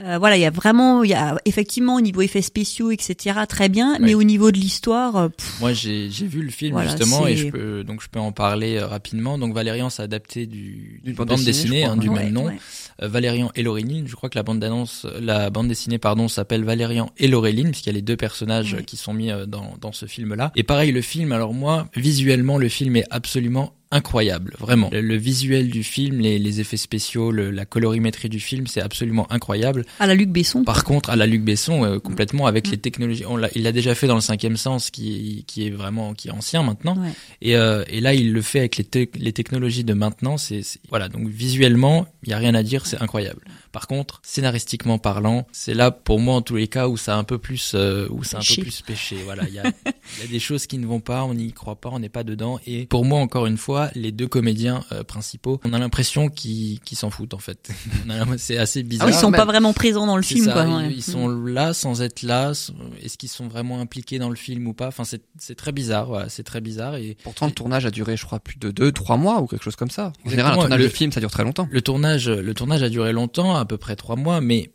Euh, voilà, il y a vraiment, il y a effectivement au niveau effets spéciaux etc très bien, mais Ouais. au niveau de l'histoire, euh, pff, Moi, j'ai j'ai vu le film Voilà, justement et je peux donc je peux en parler euh, rapidement. Donc Valérian, c'est adapté du bande bande, dessinée, dessinée, je crois, hein, du ouais, même nom. ouais. Euh, Valérian et Laureline. Je crois que la bande d'annonce, la bande dessinée pardon, s'appelle Valérian et Laureline puisqu'il y a les deux personnages Ouais. qui sont mis dans dans ce film-là. Et pareil, le film. Alors moi, visuellement, le film est absolument incroyable, vraiment. Le, le visuel du film, les, les effets spéciaux, le- la colorimétrie du film, c'est absolument incroyable. à la Luc Besson. Par contre, à la Luc Besson, euh, complètement avec Mm. les technologies, on l'a, il l'a déjà fait dans le cinquième sens, qui, qui est vraiment, qui est ancien maintenant. Ouais. Et, euh, et là, il le fait avec les, te- les technologies de maintenant. C'est, c'est- voilà. Donc visuellement, il y a rien à dire, c'est incroyable. Par contre, scénaristiquement parlant, c'est là pour moi en tous les cas où ça a un peu plus, euh, où c'est un Péché. peu plus péché. Voilà, il y a, il y a des choses qui ne vont pas, on n'y croit pas, on n'est pas dedans. Et pour moi, encore une fois, les deux comédiens euh, principaux, on a l'impression qu'ils, s'en foutent en fait. C'est assez Ah bizarre. oui, ils sont pas vraiment présents dans le film, ça, quoi. ils, ouais. ils sont là sans être là. Est-ce qu'ils sont vraiment impliqués dans le film ou pas? Enfin, c'est très bizarre. Voilà, c'est très bizarre. Et Pourtant, le tournage a duré, je crois, plus de 2-3 mois ou quelque chose comme ça. En général, un Exactement, tournage le- de film, ça dure très longtemps. le tournage, le tournage a duré longtemps, à peu près trois mois, mais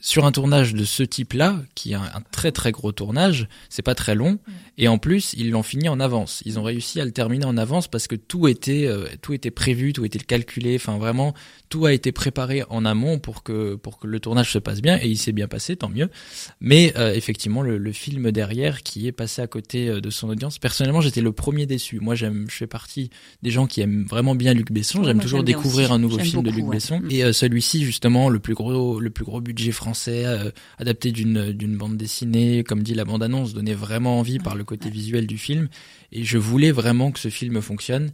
sur un tournage de ce type-là, qui est un, très très gros tournage, c'est pas très long, et en plus ils l'ont fini en avance. Ils ont réussi à le terminer en avance parce que tout était euh, tout était prévu, tout était calculé. Enfin vraiment, tout a été préparé en amont pour que pour que le tournage se passe bien, et il s'est bien passé, tant mieux. Mais euh, effectivement, le, le film derrière qui est passé à côté euh, de son audience. Personnellement, j'étais le premier déçu. Moi, j'aime, je fais partie des gens qui aiment vraiment bien Luc Besson. J'aime toujours découvrir aussi. un nouveau film de Luc ouais. Besson. Mm. Et euh, celui-ci, justement, le plus gros, le plus gros budget français, euh, adapté d'une d'une bande dessinée, comme dit la bande annonce, donnait vraiment envie par le côté visuel du film. Et je voulais vraiment que ce film fonctionne.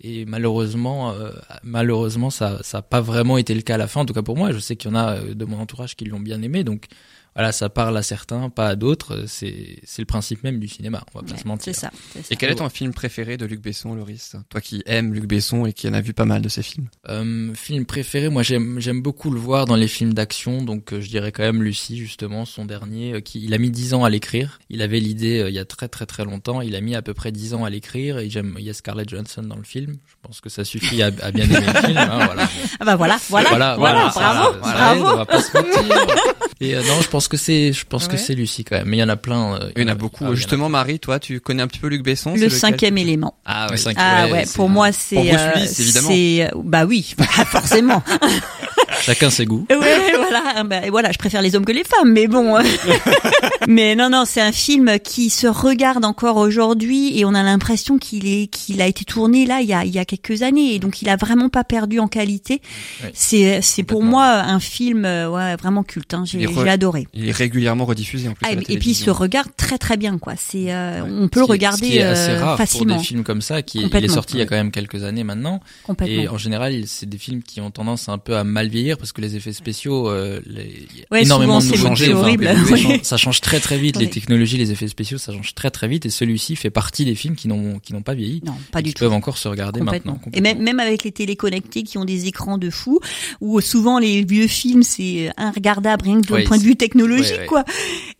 Et malheureusement, euh, malheureusement, ça, ça a pas vraiment été le cas à la fin. En tout cas pour moi, je sais qu'il y en a euh, de mon entourage qui l'ont bien aimé. Donc voilà, ça parle à certains, pas à d'autres. C'est c'est le principe même du cinéma. On va pas Ouais, se mentir. C'est ça. c'est ça. Et quel est ton film préféré de Luc Besson, Loris? Toi qui aimes Luc Besson et qui en a vu pas mal de ses films. Euh, film préféré, moi j'aime j'aime beaucoup le voir dans les films d'action, donc euh, je dirais quand même Lucie justement, son dernier, euh, qui il a mis 10 ans à l'écrire. Il avait l'idée euh, il y a très très très longtemps, il a mis à peu près 10 ans à l'écrire et j'aime il y a Scarlett Johansson dans le film. Je pense que ça suffit à, à bien aimer le film. hein, voilà. Ah bah voilà, voilà, voilà, bravo, ça bravo. aide, on va pas se mentir. Et euh, non, je pense que c'est je pense que c'est Lucie quand même, mais il y en a plein. euh, Il y en a beaucoup. ah a Justement, Marie, toi, tu connais un petit peu Luc Besson c'est Le cinquième élément. Ah, ouais. cinquième. Ah Ouais, c'est pour moi c'est pour Bruce euh, Willis, évidemment. c'est bah oui, bah, forcément. Chacun ses goûts. ouais, voilà, bah, voilà, je préfère les hommes que les femmes, mais bon. mais non, non, c'est un film qui se regarde encore aujourd'hui et on a l'impression qu'il est, qu'il a été tourné là il y a, il y a quelques années et donc il a vraiment pas perdu en qualité. Ouais. C'est, c'est pour moi un film, euh, ouais, vraiment culte. Hein. J'ai, re- adoré. Il est régulièrement rediffusé en plus. Ah, à la et, puis il se regarde très très bien, quoi. C'est, euh, Ouais. on peut le Ce qui est- ce regarder qui est assez euh, rare facilement, pour des films comme ça, qui il est sorti il y a quand même quelques années maintenant. complètement. Et en général, c'est des films qui ont tendance un peu à mal vieillir parce que les effets spéciaux, euh, les, a Ouais, énormément souvent, de c'est enfin, horrible. ça, change, très très vite. Les technologies, les effets spéciaux, ça change très très vite. Et celui-ci fait partie des films qui n'ont qui n'ont pas vieilli, Non, pas et du qui tout. peuvent encore se regarder Complètement. maintenant. Et même, même avec les téléconnectés qui ont des écrans de fou, où souvent les vieux films c'est regardable rien que d'un Ouais, point de vue technologique, ouais, quoi.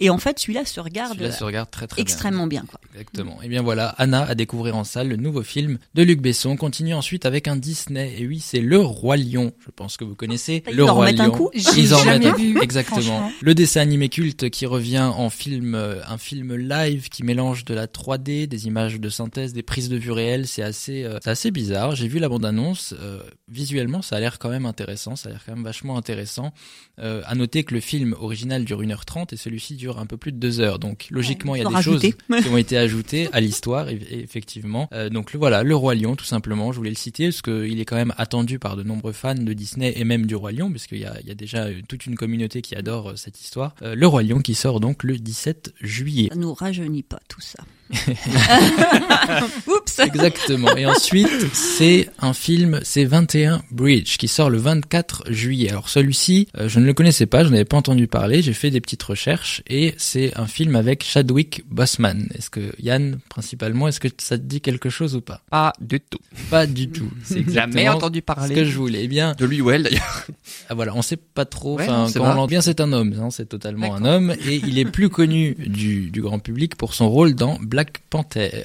Et en fait, celui-là se regarde se regarde très très bien. extrêmement bien. quoi. Exactement. Et bien voilà, Anna à découvrir en salle le nouveau film de Luc Besson. On continue ensuite avec un Disney. Et oui, c'est Le Roi Lion. Je pense que vous connaissez. Ils Le en Roi remettent un Lion. coup Ils en jamais remettent un- vu, exactement. Le dessin animé culte qui revient en film, euh, un film live qui mélange de la 3D, des images de synthèse, des prises de vue réelles. C'est assez, euh, c'est assez bizarre. J'ai vu la bande annonce. euh, visuellement, ça a l'air quand même intéressant. Ça a l'air quand même vachement intéressant. Euh, à noter que le film original dure 1h30 et celui-ci dure un peu plus de 2 heures. Donc logiquement, il y a des rajouter. choses qui ont été ajoutées à l'histoire, eff- effectivement. Donc le voilà, le roi lion, tout simplement. Je voulais le citer parce qu'il est quand même attendu par de nombreux fans de Disney et même du roi lion, parce qu'il y y a déjà euh, toute une communauté qui adore euh, cette histoire. Euh, le roi lion qui sort donc le 17 juillet. Ça nous rajeunit pas tout ça. Oups. Exactement. Et ensuite, c'est un film, c'est 21 Bridge, qui sort le 24 juillet. Alors celui-ci, euh, je ne le connaissais pas, je n'avais pas entendu parler, j'ai fait des petites recherches, et c'est un film avec Chadwick Boseman. Est-ce que, Yann, principalement, est-ce que ça te dit quelque chose ou pas? Pas du tout. Pas du tout. C'est Jamais entendu ce parler. que je voulais. Eh bien, De lui ou elle d'ailleurs. ah, voilà, on sait pas trop. Ouais, quand on bien, c'est un homme. hein, c'est totalement un homme, et il est plus connu du, du grand public pour son rôle dans Black Panther.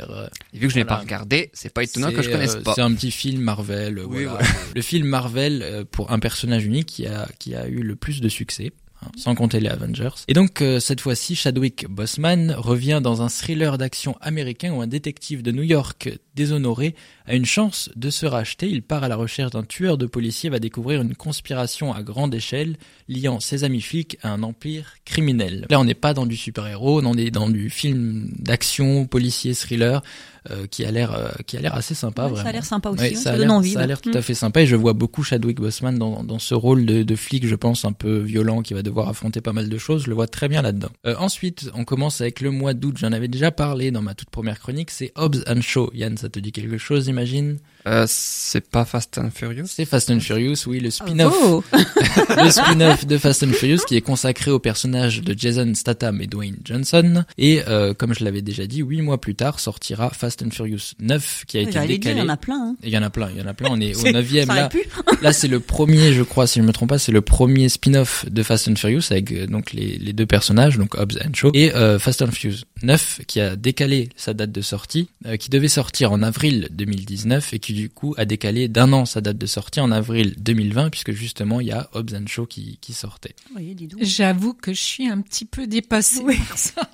Et vu que je n'ai Voilà. pas regardé, c'est pas étonnant que je connaisse euh, pas. C'est un petit film Marvel. euh, Oui, voilà. Le film Marvel euh, pour un personnage unique qui a qui a eu le plus de succès. Hein, Sans compter les Avengers. Et donc euh, cette fois-ci, Chadwick Boseman revient dans un thriller d'action américain où un détective de New York déshonoré a une chance de se racheter. Il part à la recherche d'un tueur de policiers, va découvrir une conspiration à grande échelle liant ses amis flics à un empire criminel. Là, on n'est pas dans du super-héros, on est dans du film d'action, policier, thriller, euh, qui a l'air euh, qui a l'air assez sympa. Ouais, ça a l'air sympa aussi. Ouais, hein, ça, a l'air, envie. ça a l'air tout à fait sympa et je vois beaucoup Chadwick Boseman dans, dans ce rôle de, de flic, je pense, un peu violent, qui va devoir affronter pas mal de choses. Je le vois très bien là-dedans. Euh, ensuite, on commence avec le mois d'août. J'en avais déjà parlé dans ma toute première chronique. C'est Hobbs and Shaw. Yann, ça te dit quelque chose, imagine Euh, c'est pas Fast and Furious? C'est Fast and Furious, oui, le spin-off Oh. le spin-off de Fast and Furious qui est consacré au personnage de Jason Statham et Dwayne Johnson. Et euh, comme je l'avais déjà dit, huit mois plus tard sortira Fast and Furious 9 qui a été dire, décalé. il y en a plein. Hein. Et Il y en a plein, il y en a plein. On est au neuvième ça là. Là, c'est le premier, je crois, si je me trompe pas, c'est le premier spin-off de Fast and Furious avec euh, donc les, les deux personnages, donc Hobbs and Shaw, et euh, Fast and Furious 9 qui a décalé sa date de sortie, euh, qui devait sortir en avril 2019 et qui du coup a décalé d'un an sa date de sortie en avril 2020 puisque justement il y a Hobbs and Shaw qui, qui sortait. Oui. J'avoue que je suis un petit peu dépassée Oui. par ça.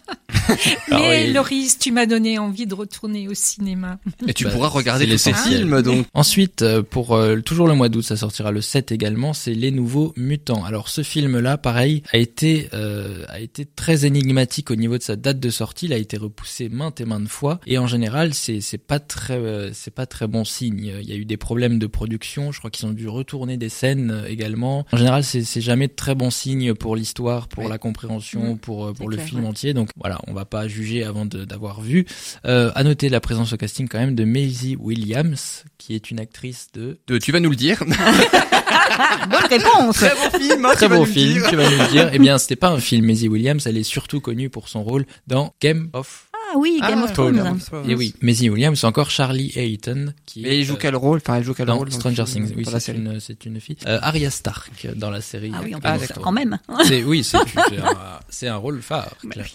Ah Mais oui. Loris, tu m'as donné envie de retourner au cinéma. Et tu Bah, pourras regarder ces l'essentiel. films donc. Ensuite, euh, pour euh, toujours le mois d'août, ça sortira le 7 également, c'est Les Nouveaux Mutants. Alors ce film-là, pareil, a été euh, a été très énigmatique au niveau de sa date de sortie. Il a été repoussé maintes et maintes fois, et en général, c'est c'est pas très euh, c'est pas très bon signe. Il y a eu des problèmes de production. Je crois qu'ils ont dû retourner des scènes euh, également. En général, c'est jamais très bon signe pour l'histoire, pour Oui. la compréhension, Mm. pour euh, pour le clair, film ouais. entier. Donc voilà, on va pas juger avant de- d'avoir vu. Euh, à noter la présence au casting quand même de Maisie Williams, qui est une actrice de De- tu vas nous le dire. Bonne réponse. Très bon film. hein, très tu vas bon nous le film, dire. tu vas nous le dire. Eh bien, c'était pas un film Maisie Williams, elle est surtout connue pour son rôle dans Game of Ah oui, Game Ah, of Thrones. Game of Thrones. Et oui, Maisie Williams, c'est encore Charlie Hayton qui Mais il joue euh, quel rôle? Enfin, elle joue quel dans rôle Stranger Things. Oui, c'est une, c'est une fille. Euh, Arya Stark dans la série. Ah oui, Ah, d'accord. quand même. C'est oui, c'est c'est un, c'est un rôle phare.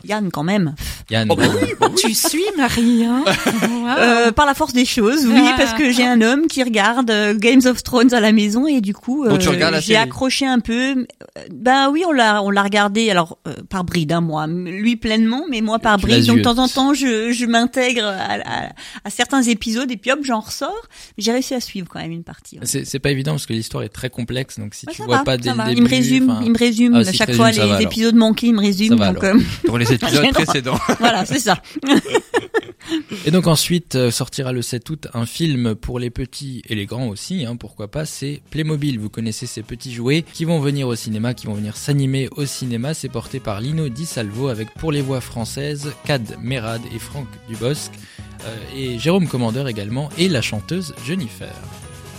Yann, quand même. Yann, Oh, bah oui, bah oui. Tu suis Marie, hein Wow. Euh, par la force des choses, oui, Ah. parce que j'ai un homme qui regarde euh, Games of Thrones à la maison et du coup, Donc tu euh, j'ai accroché un peu. Ben oui, on l'a, on l'a regardé. Alors euh, par bride, hein, moi, lui pleinement, mais moi par Tu bride. Donc de temps en temps, je, je m'intègre à, à- à certains épisodes et puis hop, j'en ressors. J'ai réussi à suivre quand même une partie. ouais. c'est pas évident parce que l'histoire est très complexe, donc si Ouais, tu ça vois va, pas ça dès le va. début, Il me résume, enfin, il me résume Ah, à chaque résume, fois les va, épisodes manqués, il me résume. Ça va, donc alors. euh, Pour les épisodes précédents. voilà, c'est ça. Et donc ensuite euh, sortira le 7 août un film pour les petits et les grands aussi, hein, pourquoi pas, c'est Playmobil. Vous connaissez ces petits jouets qui vont venir au cinéma, qui vont venir s'animer au cinéma. C'est porté par Lino Di Salvo avec pour les voix françaises Cad Merad et Franck Dubosc. euh, et Jérôme Commandeur également et la chanteuse Jennifer.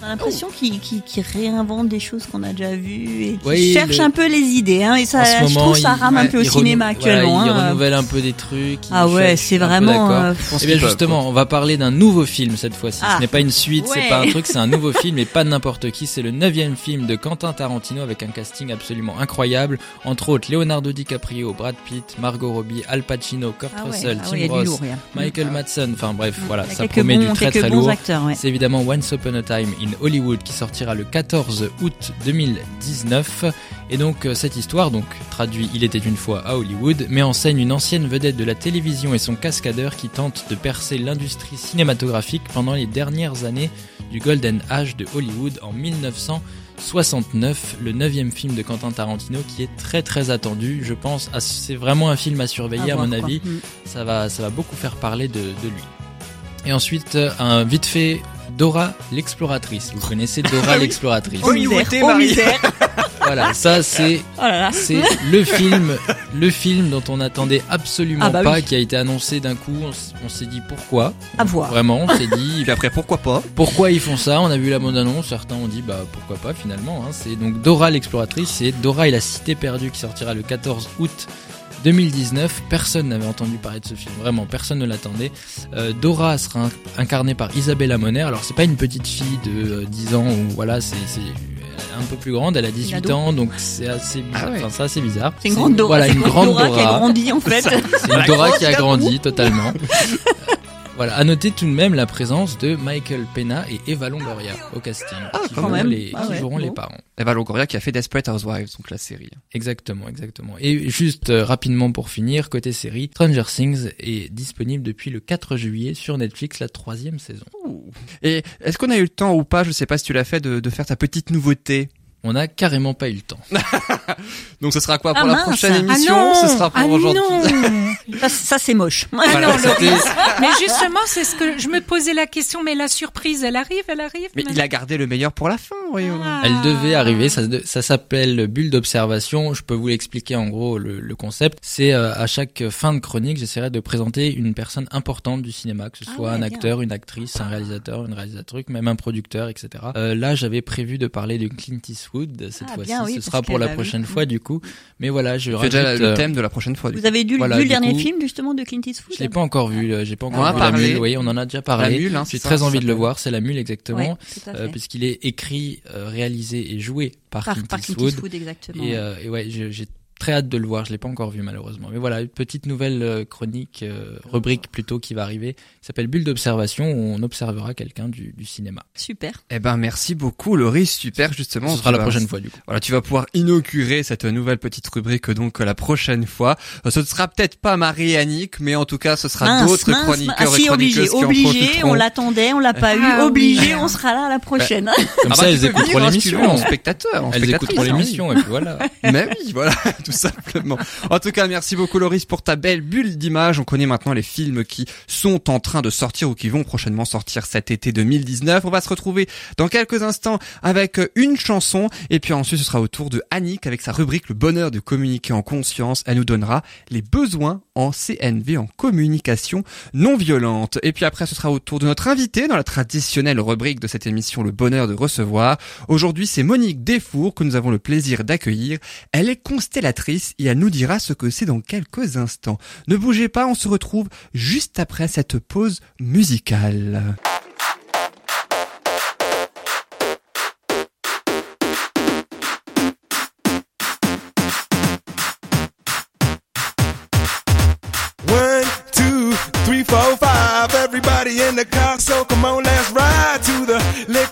On a l'impression qu'il qu'il- qu'il réinvente des choses qu'on a déjà vues et qu'il Oui, cherche le- un peu les idées. Hein, et ça, en ce je moment, trouve ça il- rame un peu au cinéma voilà, actuellement. il hein. renouvelle un peu des trucs. Ah ouais, c'est vraiment. euh, pense Eh bien qu'ils justement, on va parler d'un nouveau film cette fois-ci. Ah. Ce n'est pas une suite, c'est Ouais. pas un truc, c'est un nouveau film et pas de n'importe qui. C'est le neuvième film de Quentin Tarantino avec un casting absolument incroyable. Entre autres, Leonardo DiCaprio, Brad Pitt, Margot Robbie, Al Pacino, Kurt ah ouais, Russell, ah Tim Ross, lourd. Michael Madsen. Enfin bref, voilà, y a ça promet du très très lourd. C'est évidemment Once Upon a Time in Hollywood qui sortira le 14 août 2019. Et donc euh, cette histoire, donc traduit Il était une fois à Hollywood, met en scène une ancienne vedette de la télévision et son cascadeur qui tente de percer l'industrie cinématographique pendant les dernières années du Golden Age de Hollywood en 1969, le neuvième film de Quentin Tarantino qui est très très attendu. Je pense, c'est vraiment un film à surveiller à, mon avis. Mm. Ça va, ça va beaucoup faire parler de, de lui. Et ensuite, un vite fait Dora l'exploratrice. Vous connaissez Dora l'exploratrice. Au misère, Voilà, ça c'est oh c'est le film le film dont on n'attendait absolument ah bah pas qui a été annoncé d'un coup, on, s'est dit pourquoi. À voir. Vraiment, on s'est dit puis après pourquoi pas. Pourquoi ils font ça? On a vu la bande annonce, certains ont dit bah pourquoi pas finalement hein. c'est donc Dora l'exploratrice, c'est Dora et la cité perdue qui sortira le 14 août 2019, personne n'avait entendu parler de ce film, vraiment personne ne l'attendait. Euh, Dora sera incarnée par Isabella Moner. Alors c'est pas une petite fille de 10 euh, ans ou voilà, c'est un peu plus grande, elle a 18 ans, donc c'est assez bizarre. Ah enfin, c'est assez bizarre. C'est une grande Dora. Voilà, une grande Dora, qui a grandi en fait. C'est une Dora qui a grandi totalement. Voilà, à noter tout de même la présence de Michael Pena et Eva Longoria au casting, ah, qui, quand même. Les, ah joueront les parents. Eva Longoria qui a fait Desperate Housewives, donc la série. Exactement, exactement. Et juste euh, rapidement pour finir, côté série, Stranger Things est disponible depuis le 4 juillet sur Netflix, la troisième saison. Et est-ce qu'on a eu le temps ou pas, je sais pas si tu l'as fait, de, de faire ta petite nouveauté? On n'a carrément pas eu le temps. Donc ce sera quoi pour ah la prochaine ah émission Ce sera pour ah aujourd'hui. ça, ça c'est moche. Voilà, mais justement, c'est ce que je me posais la question. Mais la surprise, elle arrive, elle arrive. Mais il a gardé le meilleur pour la fin, voyons. Elle devait arriver. Ça, ça s'appelle bulle d'observation. Je peux vous l'expliquer en gros le, le concept. C'est euh, à chaque fin de chronique, j'essaierai de présenter une personne importante du cinéma, que ce soit un acteur, une actrice, un réalisateur, une réalisatrice, même un producteur, etc. Euh, là, j'avais prévu de parler de Clint Eastwood cette ah, fois-ci. Ce sera pour la bah prochaine fois du coup. Mais voilà, je rajoute déjà le euh, thème de la prochaine fois. Vous avez vu, le dernier film justement de Clint Eastwood Je l'ai pas encore vu. J'ai pas encore vu la mule. Oui, on en a déjà parlé. Hein, J'ai très envie de le voir. C'est la mule exactement, euh, puisqu'il est écrit, euh, réalisé et joué par, Clint Eastwood. exactement. Et ouais, j'ai très hâte de le voir. Je l'ai pas encore vu malheureusement. Mais voilà, une petite nouvelle euh, chronique, euh, rubrique plutôt qui va arriver, s'appelle Bulle d'observation où on observera quelqu'un du, du, cinéma. Super. Eh ben merci beaucoup Laurie, super justement. Ce sera la prochaine fois du coup. Voilà, tu vas pouvoir inaugurer cette nouvelle petite rubrique donc la prochaine fois. Euh, ce ne sera peut-être pas Marie-Annick, mais en tout cas ce sera d'autres chroniqueurs ah, si, et obligé, qui obligé, on l'attendait, on l'a pas eu, ah obligé, on sera là la prochaine. Comme ah ça, bah, elles écouteront hein, l'émission. En spectateur, elles écouteront l'émission et puis voilà. Mais oui, voilà, tout simplement. En tout cas, merci beaucoup Loris pour ta belle bulle d'image. On connaît maintenant les films qui sont en train de sortir ou qui vont prochainement sortir cet été 2019. On va se retrouver dans quelques instants avec une chanson et puis ensuite ce sera au tour de Annick avec sa rubrique Le bonheur de communiquer en conscience. Elle nous donnera les besoins en CNV, en communication non violente. Et puis après, ce sera au tour de notre invité dans la traditionnelle rubrique de cette émission Le bonheur de recevoir. Aujourd'hui, c'est Monique Desfours que nous avons le plaisir d'accueillir. Elle est et elle nous dira ce que c'est dans quelques instants. Ne bougez pas, on se retrouve juste après cette pause musicale.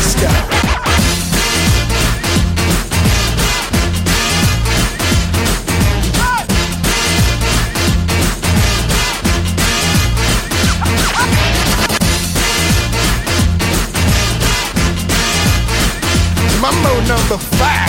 the sky. Number five.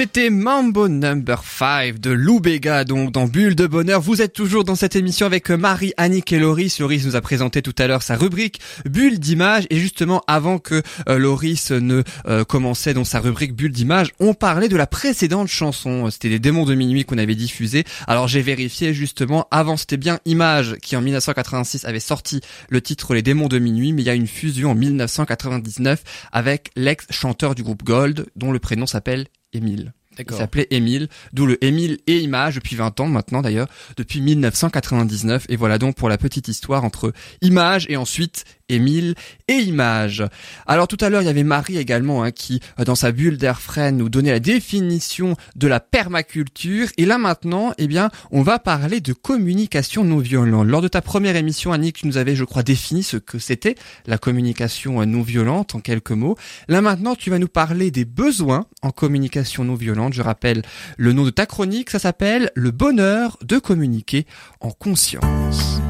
C'était Mambo Number 5 de Lou Bega, donc dans Bulle de Bonheur. Vous êtes toujours dans cette émission avec Marie, Annick et Loris. Loris nous a présenté tout à l'heure sa rubrique Bulle d'image. Et justement, avant que euh, Loris ne euh, commençait dans sa rubrique Bulle d'image, on parlait de la précédente chanson. C'était les démons de minuit qu'on avait diffusé. Alors j'ai vérifié justement, avant c'était bien Image qui en 1986 avait sorti le titre Les démons de minuit, mais il y a une fusion en 1999 avec l'ex-chanteur du groupe Gold, dont le prénom s'appelle Émile. Il s'appelait Émile, d'où le Émile et Image depuis 20 ans maintenant d'ailleurs, depuis 1999. Et voilà donc pour la petite histoire entre Image et ensuite Émile et Image. Alors tout à l'heure il y avait Marie également hein, qui euh, dans sa bulle d'air frais nous donnait la définition de la permaculture. Et là maintenant, eh bien, on va parler de communication non violente. Lors de ta première émission, Annick, tu nous avais, je crois, défini ce que c'était la communication euh, non violente en quelques mots. Là maintenant, tu vas nous parler des besoins en communication non violente. Je rappelle le nom de ta chronique, ça s'appelle Le bonheur de communiquer en conscience.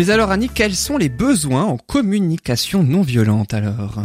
Mais alors Annick, quels sont les besoins en communication non violente alors?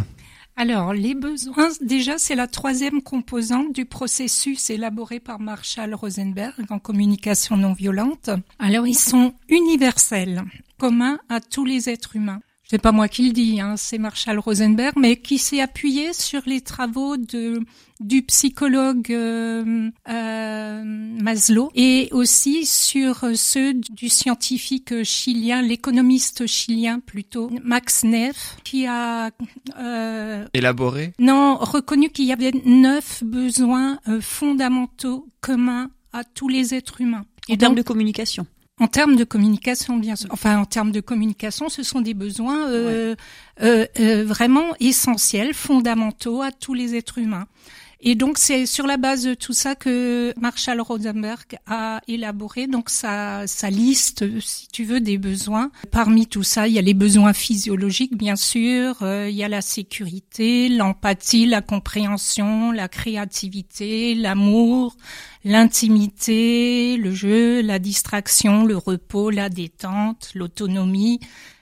Alors, les besoins, déjà, c'est la troisième composante du processus élaboré par Marshall Rosenberg en communication non violente. Alors, ils sont universels, communs à tous les êtres humains. C'est pas moi qui le dis, hein, c'est Marshall Rosenberg, mais qui s'est appuyé sur les travaux de du psychologue euh, euh, Maslow et aussi sur ceux du scientifique chilien, l'économiste chilien plutôt, Max Neff, qui a euh, Élaboré? Non, reconnu qu'il y avait neuf besoins euh, fondamentaux communs à tous les êtres humains. En termes de communication. En termes de communication, bien sûr. Enfin, en termes de communication, ce sont des besoins euh, euh, euh, vraiment essentiels, fondamentaux à tous les êtres humains. Et donc c'est sur la base de tout ça que Marshall Rosenberg a élaboré donc sa, sa liste, si tu veux, des besoins. Parmi tout ça, il y a les besoins physiologiques, bien sûr. euh, il y a la sécurité, l'empathie, la compréhension, la créativité, l'amour, l'intimité, le jeu, la distraction, le repos, la détente, l'autonomie,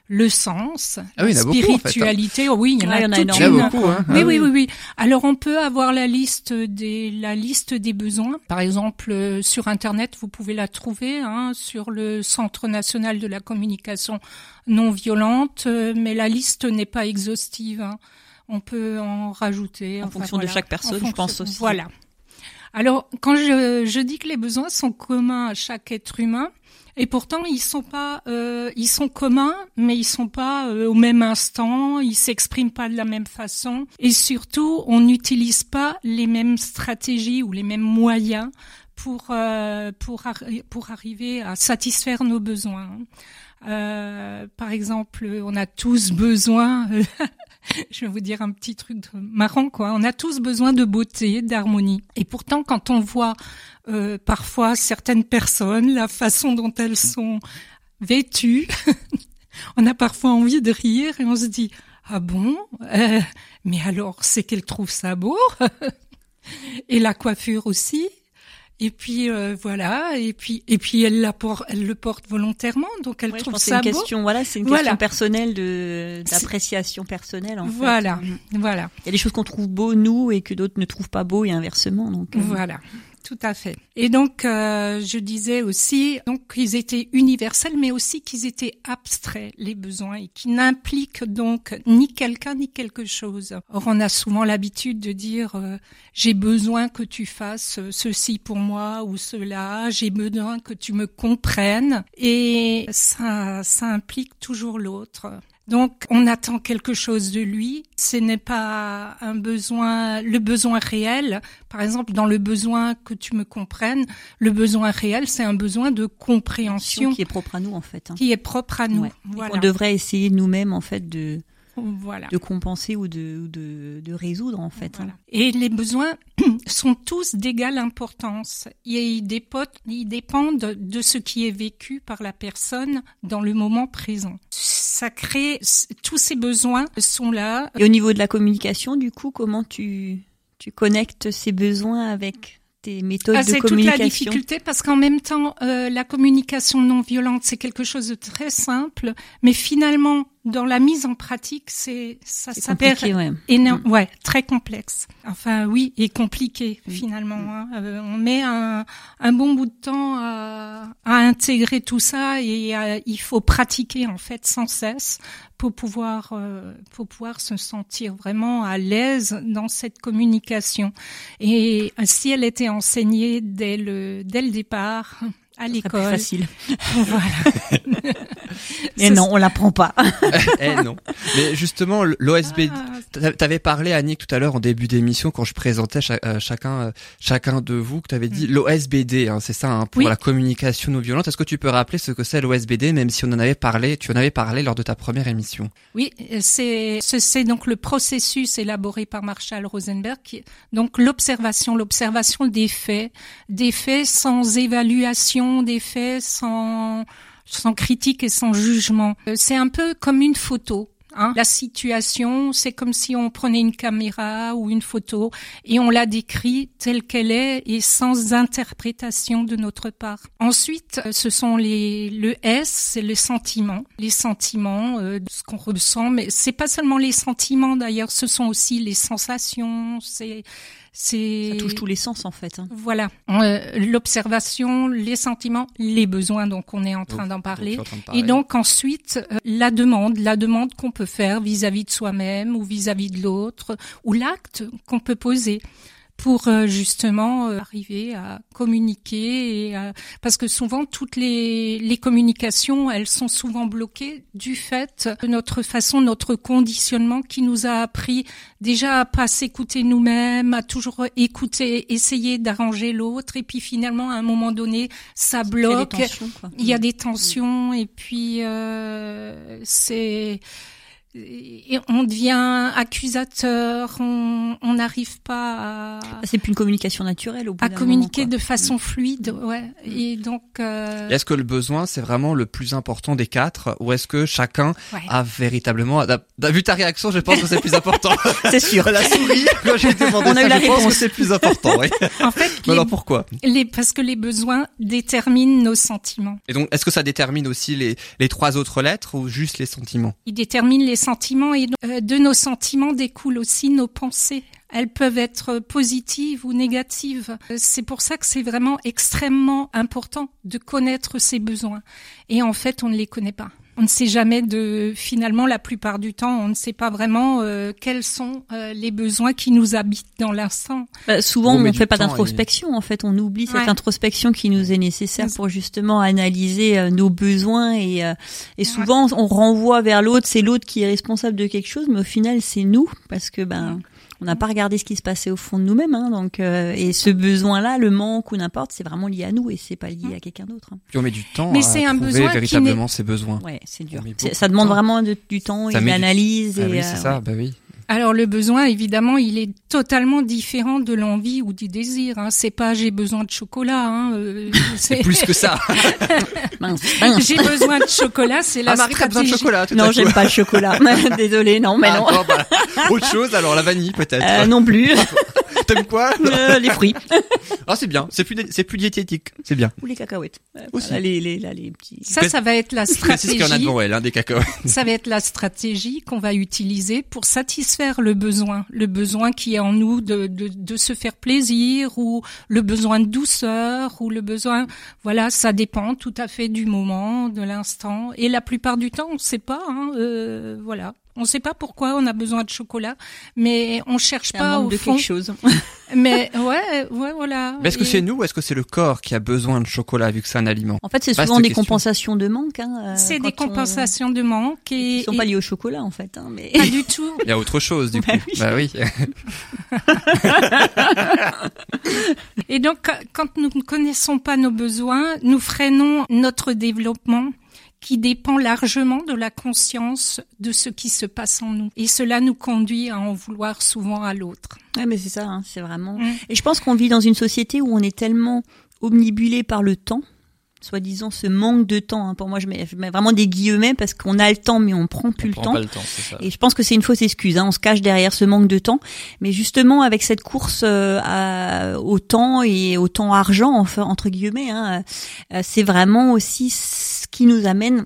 le sens, Ah oui, il y en la a beaucoup, en fait, hein. spiritualité. Oh oui, il y en Ouais, a, il y en a toute Il y en a une. beaucoup, hein Oui, Ah oui, oui, oui. Alors on peut avoir la liste des la liste des besoins. Par exemple, euh, sur Internet, vous pouvez la trouver hein, sur le Centre national de la communication non violente, euh, mais la liste n'est pas exhaustive. hein. On peut en rajouter. En fonction de chaque personne, je pense aussi. Voilà. Alors, quand je, je dis que les besoins sont communs à chaque être humain, et pourtant ils sont pas, euh, ils sont communs, mais ils sont pas euh, au même instant, ils s'expriment pas de la même façon, et surtout on n'utilise pas les mêmes stratégies ou les mêmes moyens pour euh, pour pour arriver à satisfaire nos besoins. Euh, par exemple, on a tous besoin je vais vous dire un petit truc marrant quoi. On a tous besoin de beauté, d'harmonie. Et pourtant, quand on voit euh, parfois certaines personnes, la façon dont elles sont vêtues, on a parfois envie de rire et on se dit ah bon, euh, mais alors c'est qu'elle trouve ça beau. et la coiffure aussi. Et puis euh, voilà, et puis et puis elle, la elle le porte volontairement, donc elle trouve ça une Question, voilà, c'est une question personnelle de d'appréciation personnelle. En voilà, fait. voilà. Il y a des choses qu'on trouve beaux nous et que d'autres ne trouvent pas beaux et inversement. Donc euh. Tout à fait. Et donc, euh, je disais aussi donc qu'ils étaient universels, mais aussi qu'ils étaient abstraits les besoins et qui n'impliquent donc ni quelqu'un ni quelque chose. Or, on a souvent l'habitude de dire euh, j'ai besoin que tu fasses ceci pour moi ou cela, j'ai besoin que tu me comprennes, et ça, ça implique toujours l'autre. Donc, on attend quelque chose de lui. Ce n'est pas un besoin, le besoin réel. Par exemple, dans le besoin que tu me comprennes, le besoin réel, c'est un besoin de compréhension qui est propre à nous en fait. Hein. Qui est propre à nous. On devrait essayer nous-mêmes en fait de voilà. de compenser ou de, de, de résoudre en fait. Hein. Et les besoins sont tous d'égale importance. Ils dépendent de ce qui est vécu par la personne dans le moment présent. Ça crée tous ces besoins sont là. Et au niveau de la communication, du coup, comment tu tu connectes ces besoins avec tes méthodes ah, de communication. C'est toute la difficulté parce qu'en même temps, euh, la communication non violente, c'est quelque chose de très simple, mais finalement, dans la mise en pratique, c'est ça s'appelle ouais. énorme, mm. ouais, très complexe. Enfin, oui, et compliqué finalement. Mm. Hein. Euh, on met un, un, bon bout de temps à, à intégrer tout ça et il faut pratiquer en fait sans cesse pour pouvoir euh, pouvoir se sentir vraiment à l'aise dans cette communication. Et si elle était enseignée dès le dès le départ, à l'école. facile. voilà. Mais non, on l'apprend pas. eh non. Mais justement, l'OSB, ah. t'avais parlé Annick tout à l'heure en début d'émission quand je présentais euh, chacun euh, chacun de vous que t'avais dit mm. l'OSBD, hein, c'est ça hein, pour la communication non violente. Est-ce que tu peux rappeler ce que c'est l'OSBD, même si on en avait parlé, tu en avais parlé lors de ta première émission? Oui, c'est c'est donc le processus élaboré par Marshall Rosenberg, donc l'observation, l'observation des faits, des faits sans évaluation, des faits sans sans critique et sans jugement. Euh, c'est un peu comme une photo. Hein. La situation, c'est comme si on prenait une caméra ou une photo et on la décrit telle qu'elle est et sans interprétation de notre part. Ensuite, euh, ce sont les le S, c'est les sentiments, les sentiments euh, ce qu'on ressent, mais c'est pas seulement les sentiments d'ailleurs, ce sont aussi les sensations, c'est c'est ça touche tous les sens en fait. Hein. Voilà, euh, l'observation, les sentiments, les besoins. Donc on est en train d'en parler. Et donc ensuite euh, la demande, la demande qu'on peut faire vis-à-vis de soi-même ou vis-à-vis de l'autre, ou l'acte qu'on peut poser pour euh, justement euh, arriver à communiquer et parce que souvent toutes les, les communications elles sont souvent bloquées du fait de notre façon notre conditionnement qui nous a appris déjà à pas s'écouter nous-mêmes à toujours écouter essayer d'arranger l'autre. Et puis finalement à un moment donné ça bloque. il y a des tensions, et puis euh, c'est et on devient accusateur, on n'arrive pas à. C'est plus une communication naturelle au bout À communiquer de façon fluide, ouais. Et donc. Euh... Est-ce que le besoin c'est vraiment le plus important des quatre, ou est-ce que chacun a véritablement. Vu ta réaction, je pense que c'est plus important. c'est sûr. La souris. Quand j'ai demandé on a eu la je réponse. pense que c'est plus important. Oui. en fait. alors pourquoi? les, Parce que les besoins déterminent nos sentiments. Et donc, est-ce que ça détermine aussi les les trois autres lettres ou juste les sentiments? Ils déterminent les euh, de nos sentiments découlent aussi nos pensées. Elles peuvent être positives ou négatives. Euh, c'est pour ça que c'est vraiment extrêmement important de connaître ses besoins. Et en fait, on ne les connaît pas. On ne sait jamais de finalement la plupart du temps on ne sait pas vraiment euh, quels sont euh, les besoins qui nous habitent dans l'instant. Bah, souvent On ne fait pas d'introspection en fait, on oublie cette Ouais. introspection qui nous est nécessaire pour justement analyser euh, nos besoins et euh, et souvent on renvoie vers l'autre, c'est l'autre qui est responsable de quelque chose, mais au final c'est nous parce que ben on n'a pas regardé ce qui se passait au fond de nous-mêmes, hein, donc euh, et ce besoin-là, le manque ou n'importe, c'est vraiment lié à nous et c'est pas lié à quelqu'un d'autre. hein. Puis on met du temps Mais à c'est un trouver besoin qui véritablement ses besoins. Ouais, c'est dur. Ça de demande vraiment de- du temps et Ça de met du- l'analyse. Ah et, oui, euh, c'est ça, bah oui. Alors le besoin, évidemment, il est totalement différent de l'envie ou du désir. Hein. C'est pas j'ai besoin de chocolat. Hein. euh, C'est plus que ça. j'ai besoin de chocolat, c'est la Ah, Marie, t'as besoin de stratégie. chocolat, tout à Non, j'aime pas le chocolat. Désolée, non, mais Ah, non. bah, autre chose, alors la vanille peut-être. Euh, non plus. T'aimes quoi Euh, les fruits. Ah, c'est bien. C'est plus, c'est plus diététique. C'est bien. Ou les cacahuètes. Euh, Aussi. voilà, les, les, là, les petits. Ça, ça va être la précise qu'il y en a stratégie. devant elle, hein, des cacao. Ça va être la stratégie qu'on va utiliser pour satisfaire le besoin, le besoin qui est en nous de, de, de se faire plaisir ou le besoin de douceur ou le besoin, voilà, ça dépend tout à fait du moment, de l'instant. Et la plupart du temps, on ne sait pas, hein, euh, voilà. On ne sait pas pourquoi on a besoin de chocolat, mais on cherche C'est pas un au de fond. quelque chose. Mais ouais, ouais, voilà. Mais est-ce que Et- c'est nous ou est-ce que c'est le corps qui a besoin de chocolat vu que c'est un aliment En fait, c'est souvent des question. compensations de manque. Hein, euh, c'est des on- compensations de manque et, Qui sont pas liées au chocolat, en fait. Hein, mais... pas du tout. Il y a autre chose du coup. Bah oui. Bah oui. Et donc, quand nous ne connaissons pas nos besoins, nous freinons notre développement qui dépend largement de la conscience de ce qui se passe en nous. Et cela nous conduit à en vouloir souvent à l'autre. Ouais, mais c'est ça, hein, c'est vraiment. Et je pense qu'on vit dans une société où on est tellement omnibulé par le temps, soi-disant ce manque de temps. hein. Pour moi, je mets, je mets vraiment des guillemets parce qu'on a le temps, mais on prend plus On le prend temps. pas le temps, c'est ça. Et je pense que c'est une fausse excuse. Hein. On se cache derrière ce manque de temps, mais justement avec cette course euh, à- au temps et au temps argent, enfin entre guillemets, hein, euh, c'est vraiment aussi qui nous amène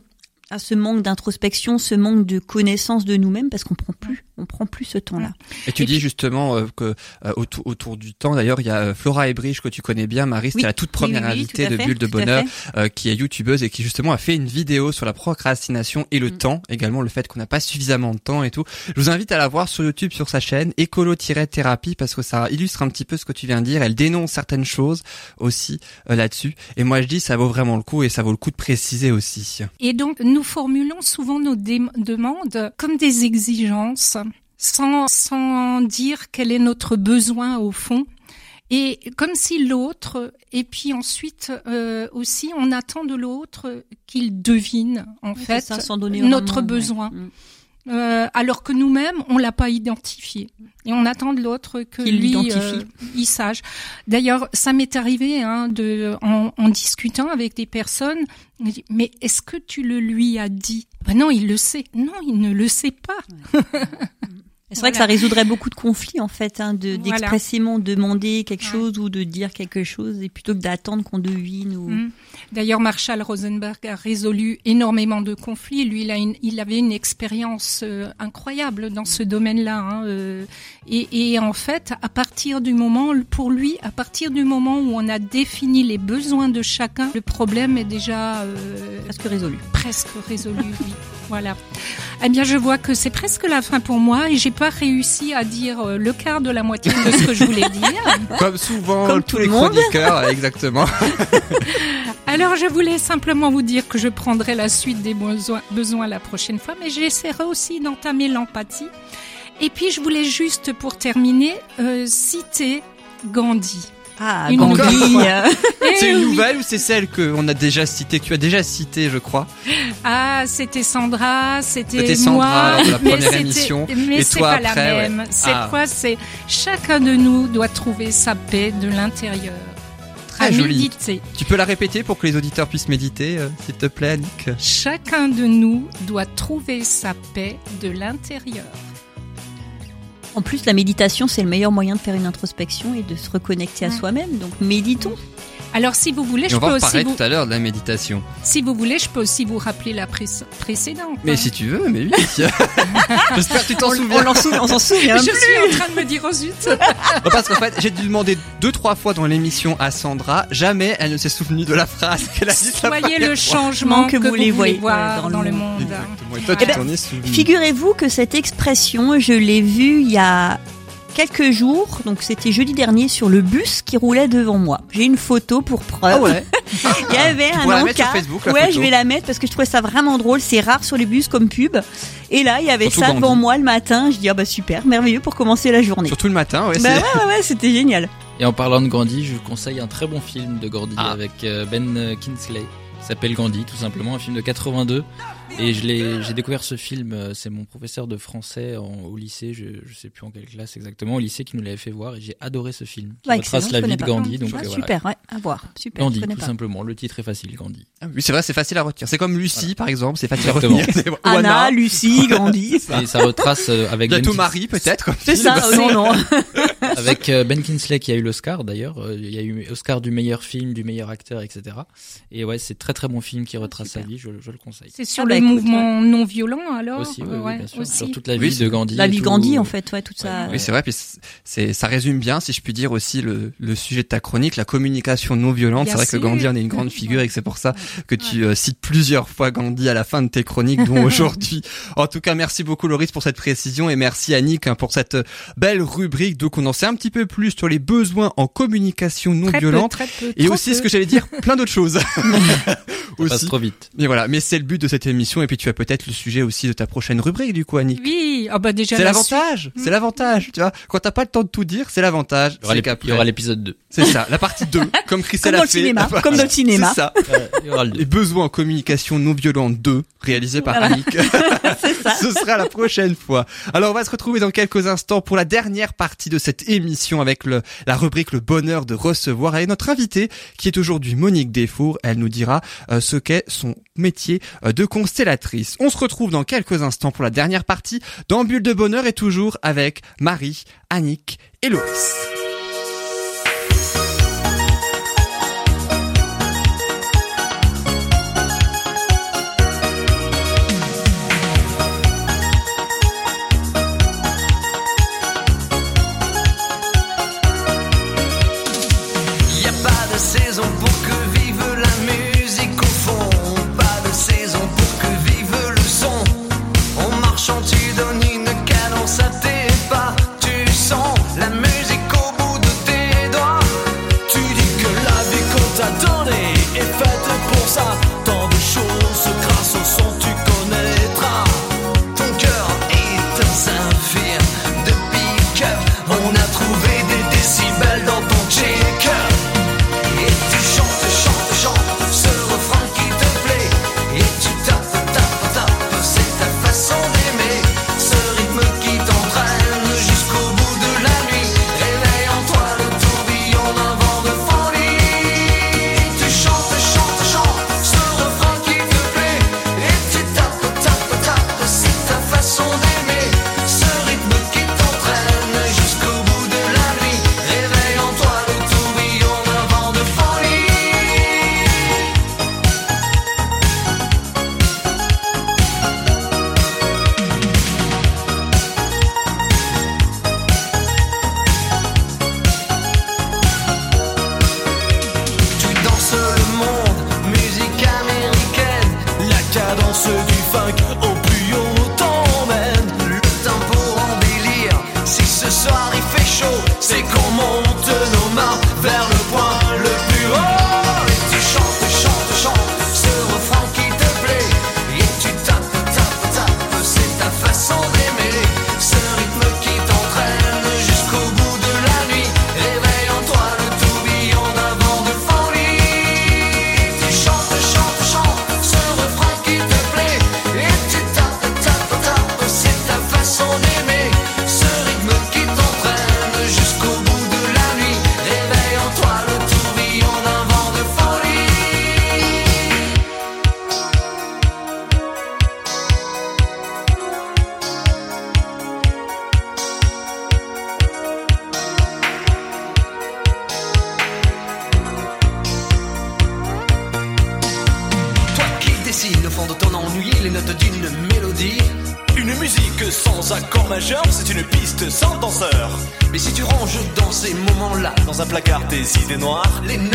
à ce manque d'introspection, ce manque de connaissance de nous-mêmes, parce qu'on prend plus, on prend plus ce temps-là. Et tu Et dis puis- justement euh, que euh, autour, autour du temps, d'ailleurs, il y a euh, Flora Ebrich que tu connais bien, Marie, c'était Oui. la toute première Oui, oui, oui, invitée de fait, Bulle de Bonheur, euh, qui est youtubeuse et qui justement a fait une vidéo sur la procrastination et le Mm. temps, également le fait qu'on n'a pas suffisamment de temps et tout. Je vous invite à la voir sur YouTube, sur sa chaîne, écolo-thérapie, parce que ça illustre un petit peu ce que tu viens de dire. Elle dénonce certaines choses aussi euh, là-dessus. Et moi, je dis, ça vaut vraiment le coup et ça vaut le coup de préciser aussi. Et donc, nous formulons souvent nos demandes comme des exigences, sans, sans dire quel est notre besoin au fond. Et comme si l'autre, et puis ensuite euh, aussi, on attend de l'autre qu'il devine en Oui, fait ça, sans donner notre vraiment, besoin, Mm. Euh, alors que nous-mêmes on l'a pas identifié et on attend de l'autre que Qu'il lui l'identifie. euh, il sache. D'ailleurs, ça m'est arrivé hein, de en, en discutant avec des personnes, dit, mais est-ce que tu le lui as dit? Ben Non, il le sait. Non, il ne le sait pas. Et C'est vrai que ça résoudrait beaucoup de conflits en fait, hein, de Voilà. d'expressément demander quelque Ouais. chose ou de dire quelque chose, et plutôt que d'attendre qu'on devine ou. Mm. D'ailleurs, Marshall Rosenberg a résolu énormément de conflits. Lui, il, a une- il avait une expérience euh, incroyable dans ce domaine-là. hein, euh, et, et en fait, à partir du moment, pour lui, à partir du moment où on a défini les besoins de chacun, le problème est déjà euh, Presque résolu. presque résolu. oui. Voilà. Eh bien, je vois que c'est presque la fin pour moi et j'ai pas réussi à dire euh, le quart de la moitié de ce que je voulais dire. Comme souvent, Comme tous tout les le monde. chroniqueurs, exactement. Alors, je voulais simplement vous dire que je prendrai la suite des besoins, besoins la prochaine fois, mais j'essaierai aussi d'entamer l'empathie. Et puis, je voulais juste, pour terminer, euh, citer Gandhi. Ah, Une Gandhi. euh, C'est Eh une nouvelle ou c'est celle qu'on a déjà citée, que tu as déjà citée, je crois Ah, c'était Sandra, c'était C'était Sandra moi. lors de la mais première émission. Mais c'est pas après, la ouais. même. C'est Ah. quoi C'est chacun de nous doit trouver sa paix de l'intérieur. Très joli. méditer. Tu peux la répéter pour que les auditeurs puissent méditer, euh, s'il te plaît, Annick Chacun de nous doit trouver sa paix de l'intérieur. En plus, la méditation, c'est le meilleur moyen de faire une introspection et de se reconnecter à soi-même. Donc, méditons. Alors si vous voulez, Et je on va peux en aussi vous, tout à l'heure de la méditation. si vous voulez, je peux aussi vous rappeler la pré- précédente. Mais hein. si tu veux, mais oui. J'espère que tu t'en souviens. on l'en souvient- on s'en souvient. je plus. suis en train de me dire oh zut. Non, Parce qu'en fait, j'ai dû demander deux, trois fois dans l'émission à Sandra. Jamais elle ne s'est souvenue de la phrase qu'elle a dit la Soyez le changement que, vous voulez voyez, voir dans dans, le monde. monde. Exactement. Et toi, Eh tu ben, t'en es souvenu. Figurez-vous que cette expression, je l'ai vue il y a quelques jours, donc c'était jeudi dernier, sur le bus qui roulait devant moi. J'ai une photo pour preuve. Ah ouais. Il y avait Tu un pourras la mettre sur encart. Facebook, la ouais, photo. je vais la mettre parce que je trouvais ça vraiment drôle. C'est rare sur les bus comme pub. Et là, il y avait Surtout ça devant moi le matin. Je dis ah bah super, merveilleux pour commencer la journée. Surtout le matin, ouais. Bah c'est- ouais, ouais, ouais, c'était génial. Et en parlant de Gandhi, je vous conseille un très bon film de Gandhi Ah. avec euh, Ben Kingsley. Il s'appelle Gandhi, tout simplement, un film de 82. Et je l'ai, j'ai découvert ce film, euh, c'est mon professeur de français en- au lycée, je, je sais plus en quelle classe exactement, au lycée qui nous l'avait fait voir et j'ai adoré ce film. Qui Ouais, retrace la vie de. Gandhi. Donc, Ah, euh, voilà. super, ouais, à voir. Super, Gandhi, tout pas. simplement. Le titre est facile, Gandhi. Ah oui, c'est vrai, c'est facile à retenir. C'est comme Lucie, par exemple, c'est facile Exactement. à retenir. Ou Anna, Lucie, Gandhi. Et ça retrace euh, avec Bientôt Marie, peut-être. comme C'est ça, non, non. avec euh, Ben Kingsley qui a eu l'Oscar d'ailleurs. Euh, Il y a eu Oscar du meilleur film, du meilleur acteur, etc. Et ouais, c'est très très bon film qui retrace sa vie. Je, je le conseille. C'est sur Ah bah, le écoute, mouvement non violent alors Aussi, Ouais, bien sûr. aussi. Sur toute la vie de Gandhi. La vie tout. Gandhi, en fait, ouais, toute ça. Oui, c'est vrai. Puis c'est, ça résume bien, si je puis dire aussi le, le sujet de ta chronique, la communication non violente. C'est vrai que. Gandhi en est une grande figure et que c'est pour ça que tu euh, cites plusieurs fois Gandhi à la fin de tes chroniques, dont aujourd'hui. En tout cas, merci beaucoup Loris pour cette précision et merci Annick hein, pour cette belle rubrique. Donc on en sait un petit peu plus sur les besoins en communication non Très peu, violente. très peu, Et aussi ce peu. que j'allais dire, plein d'autres choses. Ça passe aussi. trop vite. Mais voilà, mais c'est le but de cette émission et puis tu as peut-être le sujet aussi de ta prochaine rubrique du coup Annick. Oui, ah bah déjà C'est la l'avantage, c'est l'avantage, tu vois. Quand t'as pas le temps de tout dire, c'est l'avantage. Il y aura C'est l'ép- qu'après- il y aura l'épisode 2. C'est ça, la partie 2, comme Chris Comme l'a dans le fait. cinéma, comme dans le cinéma. C'est ça. Il y aura le 2. Les besoins en communication non violente 2, réalisé par Voilà. Annick. C'est ça. Ce sera la prochaine fois. Alors on va se retrouver dans quelques instants pour la dernière partie de cette émission avec la rubrique Le bonheur de recevoir avec notre invitée qui est aujourd'hui Monique Desfours. Elle nous dira euh, ce qu'est son métier euh, de constellatrice. On se retrouve dans quelques instants pour la dernière partie dans Bulle de bonheur et toujours avec Marie, Annick et Loris.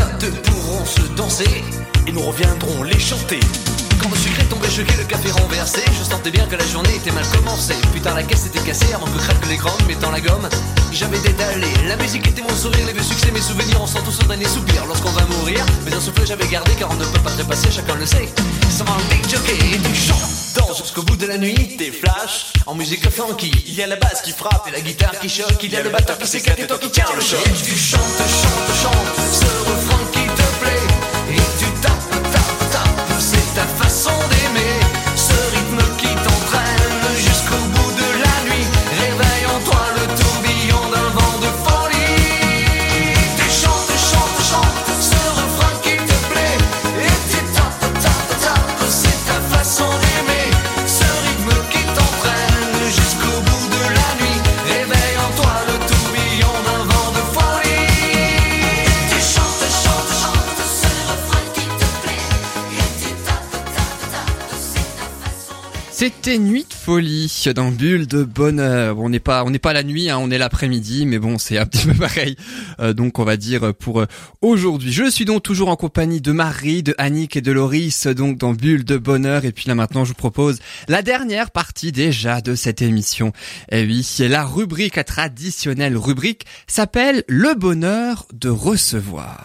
Les notes pourront se danser et nous reviendrons les chanter. Quand le est tombé choqué, le café renversé, je sentais bien que la journée était mal commencée. Putain, la caisse était cassée avant que craque l'écran, mettant la gomme. J'avais détalé, la musique était mon sourire, les vieux succès, mes souvenirs, on sent tous ce dernier soupir lorsqu'on va mourir. Mais un souffle j'avais gardé car on ne peut pas trépasser, chacun le sait. Ça va un big jockey et tu chantes. Danse jusqu'au bout de la nuit, tes flashs en musique funky. Il y a la basse qui frappe et la guitare qui choque. Il y a le batteur qui s'éclate et toi qui tiens le choc. Et tu chantes, chantes, chantes ce refrain qui te plaît. Et tu tapes, tapes, tapes, c'est ta façon d'aimer. C'était Nuit de folie dans Bulle de bonheur. Bon, on n'est pas, on n'est pas la nuit, hein, on est l'après-midi, mais bon, c'est un petit peu pareil. Euh, donc, on va dire pour euh, aujourd'hui. Je suis donc toujours en compagnie de Marie, de Annick et de Loris, donc dans Bulle de bonheur. Et puis là, maintenant, je vous propose la dernière partie déjà de cette émission. Et oui, la rubrique, la traditionnelle rubrique, s'appelle Le bonheur de recevoir.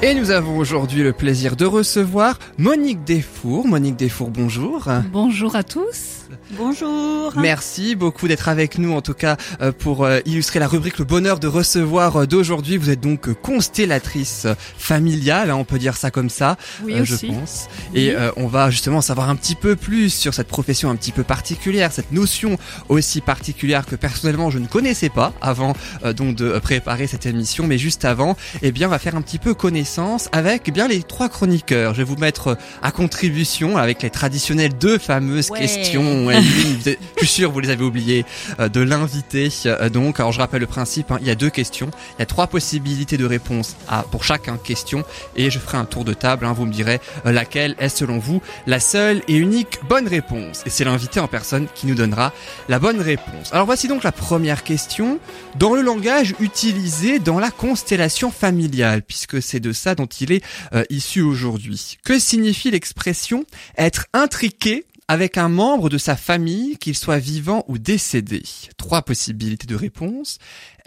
Et nous avons aujourd'hui le plaisir de recevoir Monique Desfours. Monique Desfours, bonjour. Bonjour à tous. Bonjour. Merci beaucoup d'être avec nous, en tout cas, euh, pour euh, illustrer la rubrique Le bonheur de recevoir euh, d'aujourd'hui. Vous êtes donc constellatrice familiale, hein, on peut dire ça comme ça, Oui, je aussi. pense. Et on va justement savoir un petit peu plus sur cette profession un petit peu particulière, cette notion aussi particulière que personnellement je ne connaissais pas avant donc de préparer cette émission. Mais juste avant, eh bien, on va faire un petit peu connaissance avec eh bien les trois chroniqueurs. Je vais vous mettre à contribution avec les traditionnelles deux fameuses Ouais. questions. Ouais, je suis sûr vous les avez oubliées euh, de l'invité. Euh, donc, alors je rappelle le principe. hein, il y a deux questions. Il y a trois possibilités de réponse à pour chaque hein, question et je ferai un tour de table. hein, vous me direz euh, laquelle est selon vous la seule et unique bonne réponse. Et c'est l'invité en personne qui nous donnera la bonne réponse. Alors voici donc la première question. Dans le langage utilisé dans la constellation familiale, puisque c'est de ça dont il est euh, issu aujourd'hui. Que signifie l'expression être intriqué avec un membre de sa famille, qu'il soit vivant ou décédé Trois possibilités de réponse.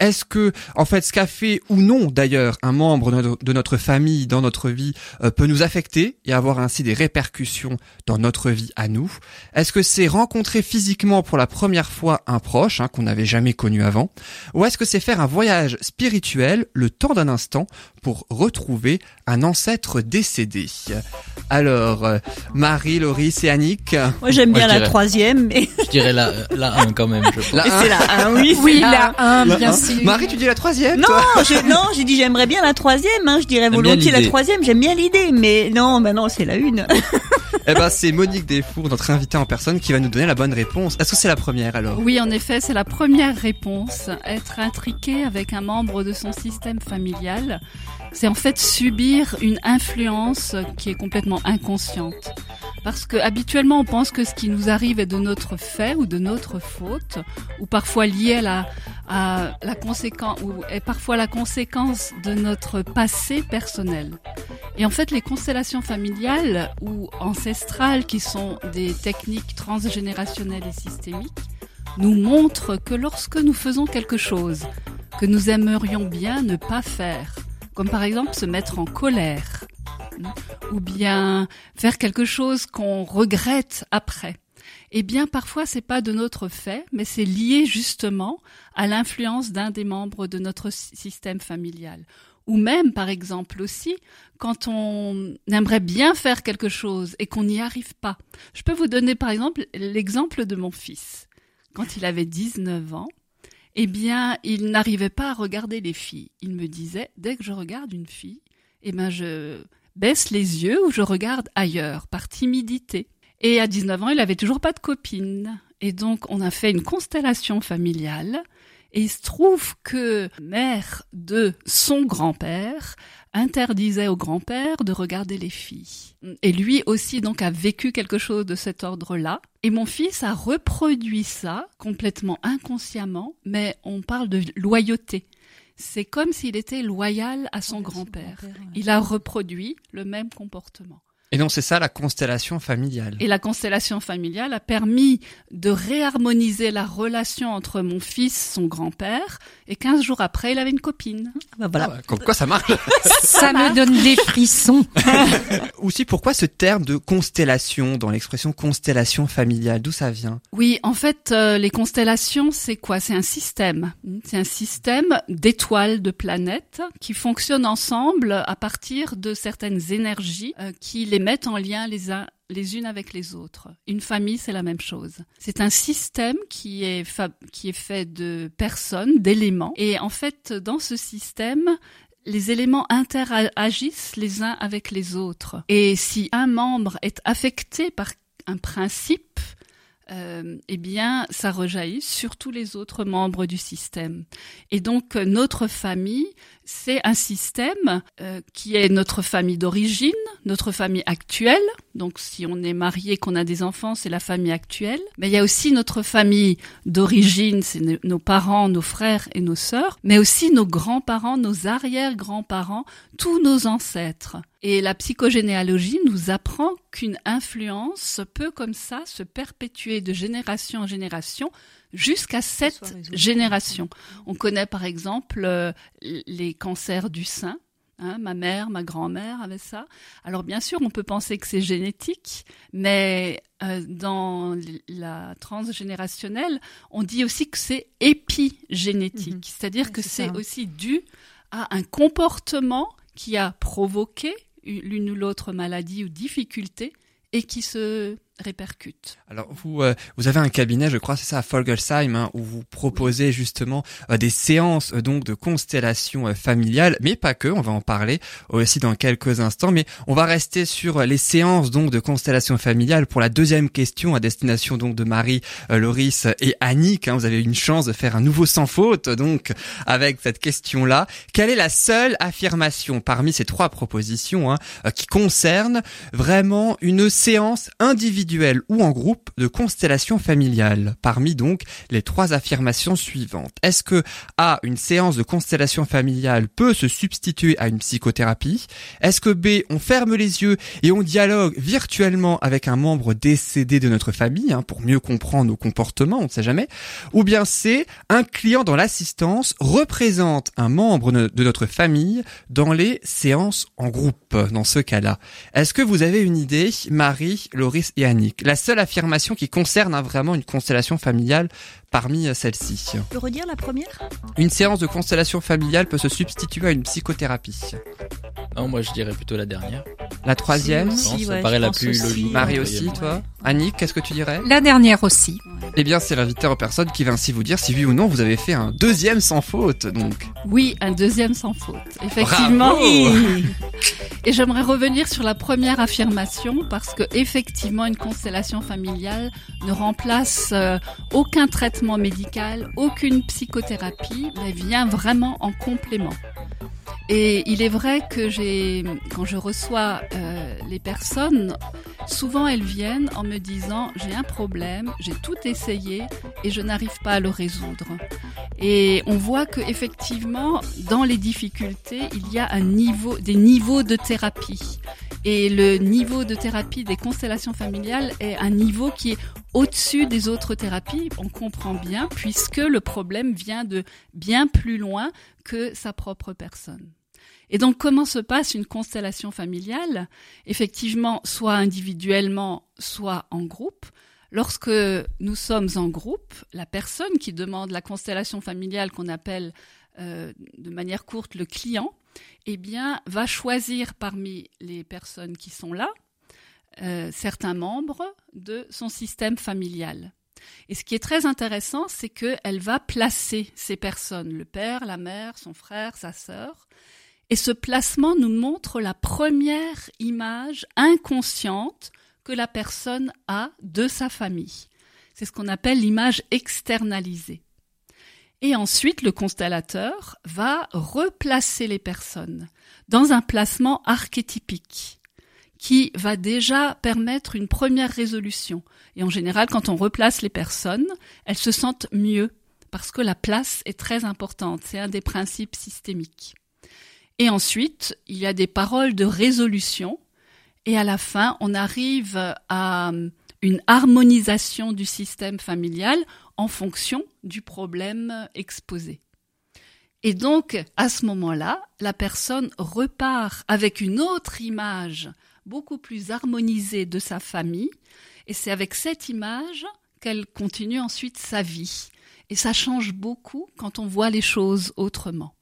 Est-ce que, en fait, ce qu'a fait ou non d'ailleurs un membre de notre- famille dans notre vie euh, peut nous affecter et avoir ainsi des répercussions dans notre vie à nous? Est-ce que c'est rencontrer physiquement pour la première fois un proche hein, qu'on n'avait jamais connu avant? Ou est-ce que c'est faire un voyage spirituel le temps d'un instant pour retrouver un ancêtre décédé? Alors, euh, Marie, Loris et Annick Moi j'aime bien la dirais- troisième, mais Je dirais la, la 1 quand même, je pense. La et un. c'est la un, oui. Oui, la 1, La bien sûr. Marie, tu dis la troisième Non, non, j'ai dit j'aimerais bien la troisième, hein, je dirais volontiers la troisième, j'aime bien l'idée, mais non, bah non, c'est la une. Eh ben, c'est Monique Desfours, notre invitée en personne, qui va nous donner la bonne réponse. Est-ce que c'est la première alors? Oui, en effet, c'est la première réponse. Être intriqué avec un membre de son système familial, c'est en fait subir une influence qui est complètement inconsciente. Parce que habituellement, on pense que ce qui nous arrive est de notre fait ou de notre faute, ou parfois lié à la, à la conséquence, ou est parfois la conséquence de notre passé personnel. Et en fait, les constellations familiales ou ancestrales, qui sont des techniques transgénérationnelles et systémiques, nous montrent que lorsque nous faisons quelque chose que nous aimerions bien ne pas faire, comme par exemple se mettre en colère, ou bien faire quelque chose qu'on regrette après, eh bien parfois c'est pas de notre fait, mais c'est lié justement à l'influence d'un des membres de notre sy- système familial. Ou même, par exemple aussi, quand on aimerait bien faire quelque chose et qu'on n'y arrive pas. Je peux vous donner, par exemple, l'exemple de mon fils. Quand il avait 19 ans, eh bien, il n'arrivait pas à regarder les filles. Il me disait, dès que je regarde une fille, eh ben, je baisse les yeux ou je regarde ailleurs, par timidité. Et à 19 ans, il avait toujours pas de copine. Et donc, on a fait une constellation familiale. Et il se trouve que mère de son grand-père interdisait au grand-père de regarder les filles. Et lui aussi donc a vécu quelque chose de cet ordre-là. Et mon fils a reproduit ça complètement inconsciemment, mais on parle de loyauté. C'est comme s'il était loyal à son grand-père. Il a reproduit le même comportement. Et donc c'est ça la constellation familiale. Et la constellation familiale a permis de réharmoniser la relation entre mon fils, son grand-père, et 15 jours après, il avait une copine. Bah voilà. Ah, comme quoi ça marche. Ça me donne des frissons. Aussi pourquoi ce terme de constellation dans l'expression constellation familiale, d'où ça vient? Oui, en fait, euh, les constellations, c'est quoi? C'est un système. C'est un système d'étoiles, de planètes qui fonctionnent ensemble à partir de certaines énergies euh, qui les mettent en lien les uns les unes avec les autres. Une famille, c'est la même chose. C'est un système qui est, fait de personnes, d'éléments. Et en fait, dans ce système, les éléments interagissent les uns avec les autres. Et si un membre est affecté par un principe, euh, eh bien, ça rejaillit sur tous les autres membres du système. Et donc, notre famille, c'est un système euh, qui est notre famille d'origine, notre famille actuelle. Donc, si on est marié, qu'on a des enfants, c'est la famille actuelle. Mais il y a aussi notre famille d'origine, c'est no- nos parents, nos frères et nos sœurs, mais aussi nos grands-parents, nos arrière-grands-parents, tous nos ancêtres. Et la psychogénéalogie nous apprend qu'une influence peut comme ça se perpétuer de génération en génération jusqu'à cette soit résolu. génération. On connaît par exemple euh, les cancers du sein. Hein, ma mère, ma grand-mère avait ça. Alors bien sûr, on peut penser que c'est génétique, mais euh, dans la transgénérationnelle, on dit aussi que c'est épigénétique, Mhm. c'est-à-dire que c'est aussi dû à un comportement qui a provoqué l'une ou l'autre maladie ou difficulté et qui se répercute. Alors vous euh, vous avez un cabinet, je crois, c'est ça à Folgersheim, hein, où vous proposez justement euh, des séances euh, donc de constellation euh, familiale, mais pas que. On va en parler aussi dans quelques instants, mais on va rester sur euh, les séances donc de constellation familiale pour la deuxième question à destination donc de Marie, euh, Loris et Annick. hein. vous avez eu une chance de faire un nouveau sans faute donc avec cette question-là. Quelle est la seule affirmation parmi ces trois propositions hein, euh, qui concerne vraiment une séance individuelle ou en groupe de constellation familiale. Parmi donc les trois affirmations suivantes. Est-ce que A, une séance de constellation familiale peut se substituer à une psychothérapie? Est-ce que B, on ferme les yeux et on dialogue virtuellement avec un membre décédé de notre famille hein, pour mieux comprendre nos comportements, on ne sait jamais? Ou bien C, un client dans l'assistance représente un membre de notre famille dans les séances en groupe dans ce cas-là. Est-ce que vous avez une idée, Marie, Loris et La seule affirmation qui concerne hein, vraiment une constellation familiale parmi euh, celles-ci. Tu peux redire la première? Une séance de constellation familiale peut se substituer à une psychothérapie. Non, moi je dirais plutôt la dernière. La troisième, Si, pense, ça ouais, paraît la plus aussi. logique. Marie aussi, toi? Annick, qu'est-ce que tu dirais? La dernière aussi. Eh bien, c'est l'invité en personne qui va ainsi vous dire si oui ou non vous avez fait un deuxième sans faute, donc. Oui, un deuxième sans faute. Effectivement. Bravo Et j'aimerais revenir sur la première affirmation parce que effectivement une constellation familiale ne remplace euh, aucun traitement médical, aucune psychothérapie, mais vient vraiment en complément. Et il est vrai que j'ai, quand je reçois euh, les personnes, souvent elles viennent en me disant j'ai un problème, j'ai tout essayé et je n'arrive pas à le résoudre. Et on voit que effectivement, dans les difficultés, il y a un niveau, des niveaux de thérapie. Et le niveau de thérapie des constellations familiales est un niveau qui est au-dessus des autres thérapies. On comprend bien, puisque le problème vient de bien plus loin que sa propre personne. Et donc, comment se passe une constellation familiale? Effectivement, soit individuellement, soit en groupe. Lorsque nous sommes en groupe, la personne qui demande la constellation familiale qu'on appelle euh, de manière courte le client, eh bien, va choisir parmi les personnes qui sont là euh, certains membres de son système familial. Et ce qui est très intéressant, c'est qu'elle va placer ces personnes, le père, la mère, son frère, sa sœur, et ce placement nous montre la première image inconsciente que la personne a de sa famille. C'est ce qu'on appelle l'image externalisée. Et ensuite, le constellateur va replacer les personnes dans un placement archétypique qui va déjà permettre une première résolution. Et en général, quand on replace les personnes, elles se sentent mieux parce que la place est très importante. C'est un des principes systémiques. Et ensuite, il y a des paroles de résolution. Et à la fin, on arrive à une harmonisation du système familial en fonction du problème exposé. Et donc, à ce moment-là, la personne repart avec une autre image beaucoup plus harmonisée de sa famille, et c'est avec cette image qu'elle continue ensuite sa vie. Et ça change beaucoup quand on voit les choses autrement.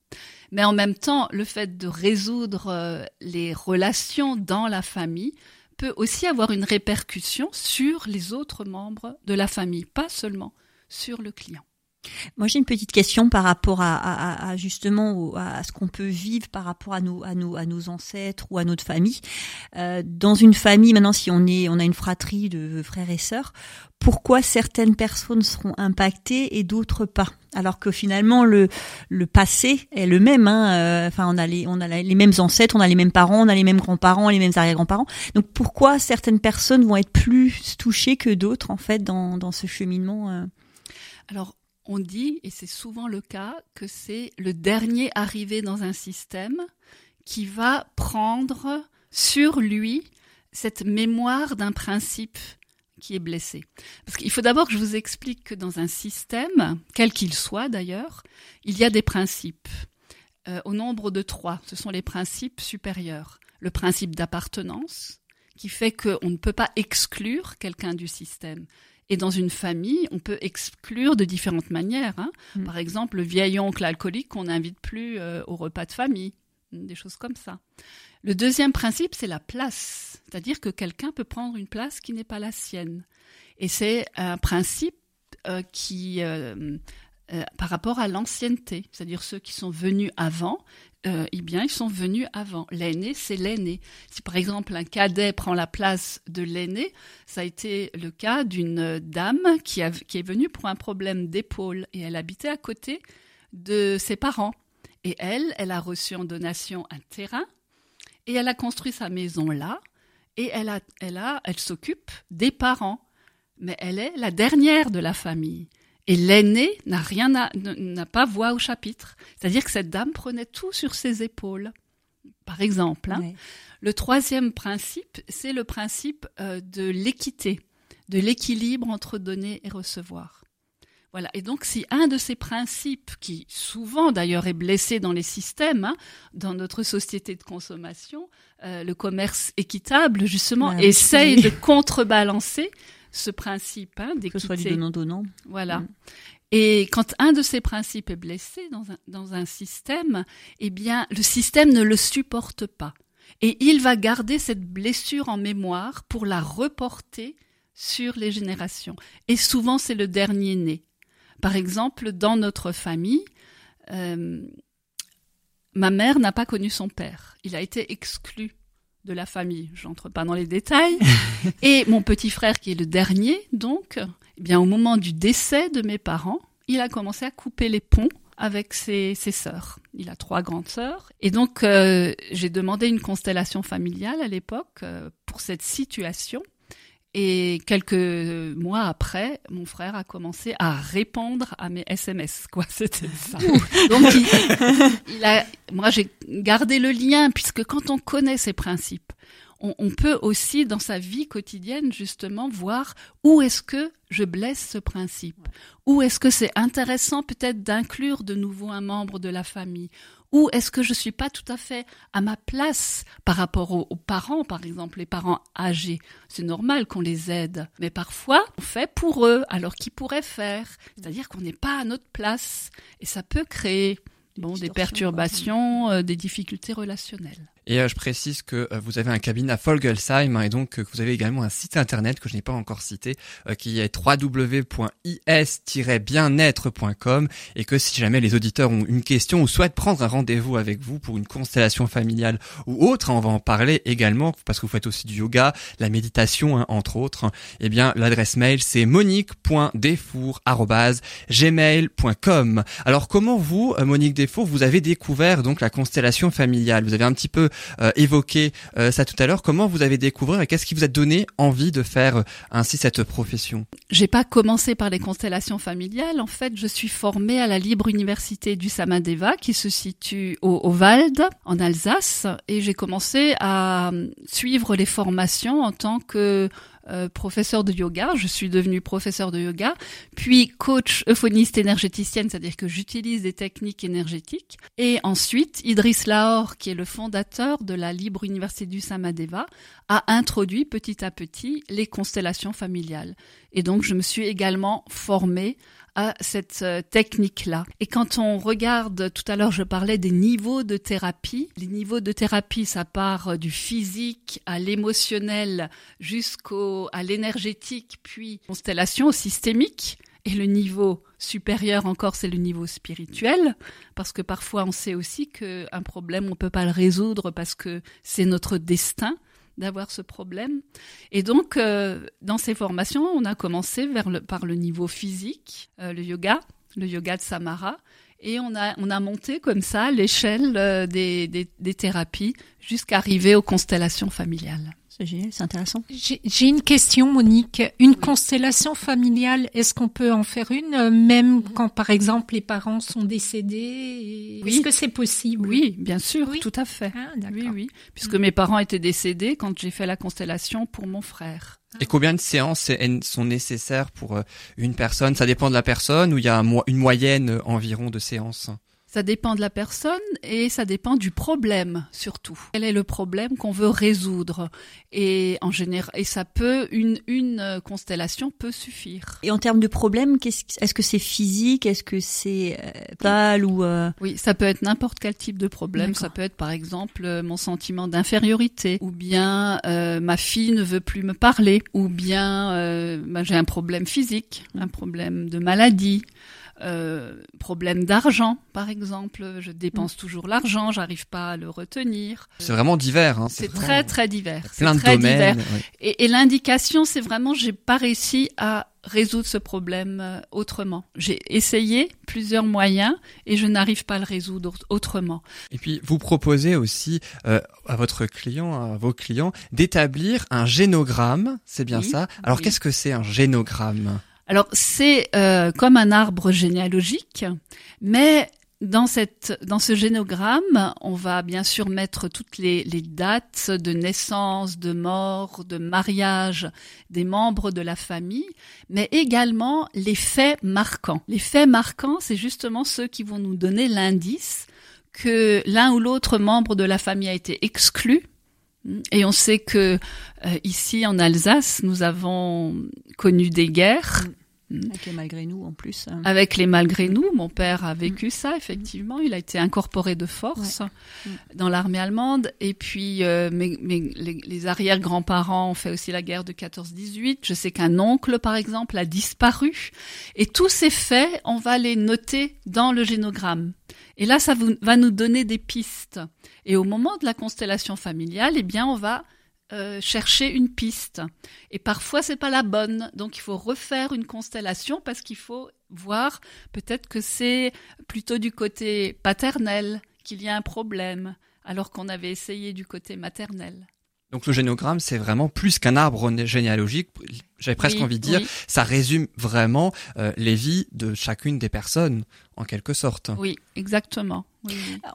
Mais en même temps, le fait de résoudre euh, les relations dans la famille peut aussi avoir une répercussion sur les autres membres de la famille, pas seulement sur le client. Moi, j'ai une petite question par rapport à, justement à ce qu'on peut vivre par rapport à nos, à nos, à nos ancêtres ou à notre famille. Euh, dans une famille, maintenant, si on est, on a une fratrie de frères et sœurs, pourquoi certaines personnes seront impactées et d'autres pas? Alors que finalement le le passé est le même hein, euh, enfin on a les on a les mêmes ancêtres on a les mêmes parents on a les mêmes grands-parents les mêmes arrière-grands-parents donc pourquoi certaines personnes vont être plus touchées que d'autres en fait dans dans ce cheminement euh? Alors on dit, et c'est souvent le cas, que c'est le dernier arrivé dans un système qui va prendre sur lui cette mémoire d'un principe qui est blessé. Parce qu'il faut d'abord que je vous explique que dans un système, quel qu'il soit d'ailleurs, il y a des principes. Euh, au nombre de trois, ce sont les principes supérieurs. Le principe d'appartenance, qui fait qu'on ne peut pas exclure quelqu'un du système. Et dans une famille, on peut exclure de différentes manières. Hein. Mm. Par exemple, le vieil oncle alcoolique qu'on n'invite plus euh, au repas de famille, des choses comme ça. Le deuxième principe, c'est la place, c'est-à-dire que quelqu'un peut prendre une place qui n'est pas la sienne. Et c'est un principe euh, qui, euh, par rapport à l'ancienneté, c'est-à-dire ceux qui sont venus avant euh, eh bien, ils sont venus avant. L'aîné, c'est l'aîné. Si par exemple un cadet prend la place de l'aîné, ça a été le cas d'une dame qui, est venue pour un problème d'épaule et elle habitait à côté de ses parents. Et elle, elle a reçu en donation un terrain et elle a construit sa maison là et elle a, elle s'occupe des parents. Mais elle est la dernière de la famille. Et l'aîné n'a rien n'a pas voix au chapitre. C'est-à-dire que cette dame prenait tout sur ses épaules, par exemple. Hein. Le troisième principe, c'est le principe euh, de l'équité, de l'équilibre entre donner et recevoir. Voilà. Et donc, si un de ces principes, qui souvent d'ailleurs est blessé dans les systèmes, hein, dans notre société de consommation, euh, le commerce équitable, justement, essaye de contrebalancer ce principe hein. Que ce soit du donnant-donnant. Voilà. Mm. Et quand un de ces principes est blessé dans un, dans un système, eh bien, le système ne le supporte pas. Et il va garder cette blessure en mémoire pour la reporter sur les générations. Et souvent, c'est le dernier né. Par exemple, dans notre famille, euh, ma mère n'a pas connu son père. Il a été exclu de la famille. J'entre pas dans les détails. Et mon petit frère, qui est le dernier, donc, eh bien, au moment du décès de mes parents, il a commencé à couper les ponts avec ses, ses sœurs. Il a trois grandes sœurs. Et donc, euh, j'ai demandé une constellation familiale à l'époque euh, pour cette situation. Et quelques mois après, mon frère a commencé à répondre à mes SMS, quoi. C'était ça. Donc, il, a, moi, j'ai gardé le lien puisque quand on connaît ces principes, on, on peut aussi dans sa vie quotidienne justement voir où est-ce que je blesse ce principe, où est-ce que c'est intéressant peut-être d'inclure de nouveau un membre de la famille, ou est-ce que je suis pas tout à fait à ma place par rapport aux, parents, par exemple, les parents âgés? C'est normal qu'on les aide, mais parfois on fait pour eux alors qu'ils pourraient faire. C'est-à-dire qu'on n'est pas à notre place et ça peut créer bon, des perturbations, euh, des difficultés relationnelles. Et je précise que vous avez un cabinet à Folgelsheim hein, et donc que vous avez également un site internet que je n'ai pas encore cité qui est www.is-bien-être.com et que si jamais les auditeurs ont une question ou souhaitent prendre un rendez-vous avec vous pour une constellation familiale ou autre, hein, on va en parler également parce que vous faites aussi du yoga, la méditation hein, entre autres, eh bien l'adresse mail c'est monique.defour@gmail.com. Alors comment vous euh, Monique Defour, vous avez découvert donc la constellation familiale? Vous avez un petit peu euh, évoqué euh, ça tout à l'heure, comment vous avez découvert et qu'est-ce qui vous a donné envie de faire ainsi cette profession? J'ai pas commencé par les constellations familiales, en fait, je suis formée à la Libre Université du Samadeva qui se situe au, au en Alsace. Et j'ai commencé à suivre les formations en tant que euh, professeur de yoga, je suis devenue professeur de yoga, puis coach euphoniste énergéticienne, c'est-à-dire que j'utilise des techniques énergétiques. Et ensuite, Idriss Lahore, qui est le fondateur de la Libre Université du Samadeva, a introduit petit à petit les constellations familiales. Et donc, je me suis également formée à cette euh, technique-là. Et quand on regarde, tout à l'heure je parlais des niveaux de thérapie, les niveaux de thérapie, ça part euh, du physique à l'émotionnel jusqu'au à l'énergétique, puis constellation au systémique. Et le niveau supérieur encore, c'est le niveau spirituel, parce que parfois on sait aussi qu'un problème, on peut pas le résoudre parce que c'est notre destin d'avoir ce problème. Et donc, euh, dans ces formations, on a commencé par le niveau physique, euh, le yoga, le yoga de Samara, et on a, on a monté comme ça l'échelle euh, des, des thérapies jusqu'à arriver aux constellations familiales. C'est intéressant. J'ai une question, Monique. Une constellation familiale, est-ce qu'on peut en faire une, euh, même quand, par exemple, les parents sont décédés Est-ce que c'est possible? Oui, bien sûr, oui. tout à fait. Ah, oui, oui. Puisque mes parents étaient décédés quand j'ai fait la constellation pour mon frère. Et combien de séances sont nécessaires pour euh, une personne? Ça dépend de la personne ou il y a une moyenne euh, environ de séances? Ça dépend de la personne et ça dépend du problème surtout. Quel est le problème qu'on veut résoudre? Et en général, et ça peut une une constellation peut suffire. Et en termes de problème, est-ce que c'est physique? Est-ce que c'est euh, ou euh... Oui, ça peut être n'importe quel type de problème. Ça peut être par exemple euh, mon sentiment d'infériorité, ou bien euh, ma fille ne veut plus me parler, ou bien euh, bah, j'ai un problème physique, un problème de maladie. Euh, problème d'argent, par exemple. Je dépense mm. toujours l'argent, j'arrive pas à le retenir. C'est vraiment divers. Hein, c'est très très divers. Plein de domaines. Et, et l'indication, c'est vraiment, j'ai pas réussi à résoudre ce problème euh, autrement. J'ai essayé plusieurs moyens et je n'arrive pas à le résoudre autrement. Et puis vous proposez aussi euh, à votre client, à vos clients, d'établir un génogramme, c'est bien ça. Alors qu'est-ce que c'est un génogramme? Alors c'est euh, comme un arbre généalogique, mais dans cette dans ce génogramme, on va bien sûr mettre toutes les, les, dates de naissance, de mort, de mariage des membres de la famille, mais également les faits marquants. Les faits marquants, c'est justement ceux qui vont nous donner l'indice que l'un ou l'autre membre de la famille a été exclu. Et on sait que euh, ici en Alsace, nous avons connu des guerres. Mm. Avec les malgré nous en plus. Hein. Avec les malgré nous, mon père a vécu mm. ça effectivement. Il a été incorporé de force mm. dans l'armée allemande. Et puis euh, mes, les, les arrière-grands-parents ont fait aussi la guerre de 14-18. Je sais qu'un oncle par exemple a disparu. Et tous ces faits, on va les noter dans le génogramme. Et là, ça va nous donner des pistes. Et au moment de la constellation familiale, eh bien, on va euh, chercher une piste. Et parfois, c'est pas la bonne. Donc, il faut refaire une constellation parce qu'il faut voir peut-être que c'est plutôt du côté paternel qu'il y a un problème, alors qu'on avait essayé du côté maternel. Donc le génogramme, c'est vraiment plus qu'un arbre généalogique. J'avais presque envie de dire, ça résume vraiment euh, les vies de chacune des personnes, en quelque sorte. Oui, exactement.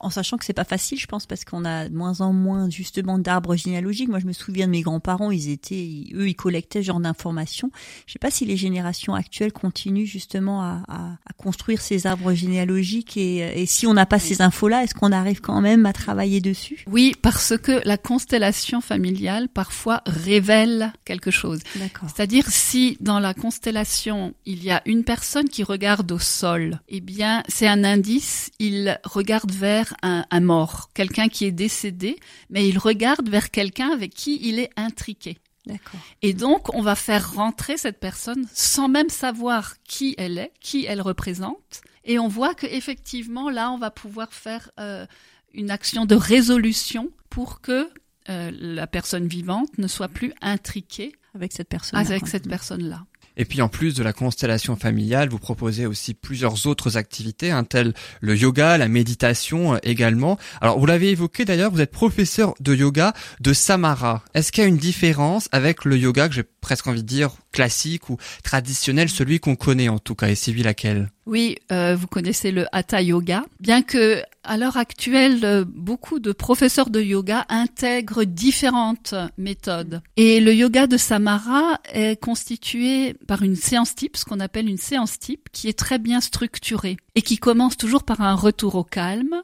En sachant que c'est pas facile, je pense, parce qu'on a de moins en moins justement d'arbres généalogiques. Moi, je me souviens de mes grands-parents, ils étaient, eux, ils collectaient ce genre d'informations. Je sais pas si les générations actuelles continuent justement à, à, à construire ces arbres généalogiques et, et si on n'a pas ces infos-là, est-ce qu'on arrive quand même à travailler dessus? Oui, parce que la constellation familiale parfois révèle quelque chose. C'est-à-dire si dans la constellation il y a une personne qui regarde au sol, eh bien c'est un indice, il regarde vers un, un mort, quelqu'un qui est décédé, mais il regarde vers quelqu'un avec qui il est intriqué. D'accord. Et donc, on va faire rentrer cette personne sans même savoir qui elle est, qui elle représente. Et on voit que effectivement, là, on va pouvoir faire euh, une action de résolution pour que euh, la personne vivante ne soit plus intriquée Avec cette personne. avec cette personne-là. Et puis en plus de la constellation familiale, vous proposez aussi plusieurs autres activités, hein, telles le yoga, la méditation euh, également. Alors vous l'avez évoqué d'ailleurs, vous êtes professeur de yoga de Samara. Est-ce qu'il y a une différence avec le yoga que j'ai presque envie de dire classique ou traditionnel, celui qu'on connaît en tout cas, et c'est laquelle? Oui, euh, vous connaissez le Hatha Yoga. Bien que à l'heure actuelle, euh, beaucoup de professeurs de yoga intègrent différentes méthodes. Et le yoga de Samara est constitué par une séance type, ce qu'on appelle une séance type, qui est très bien structurée et qui commence toujours par un retour au calme,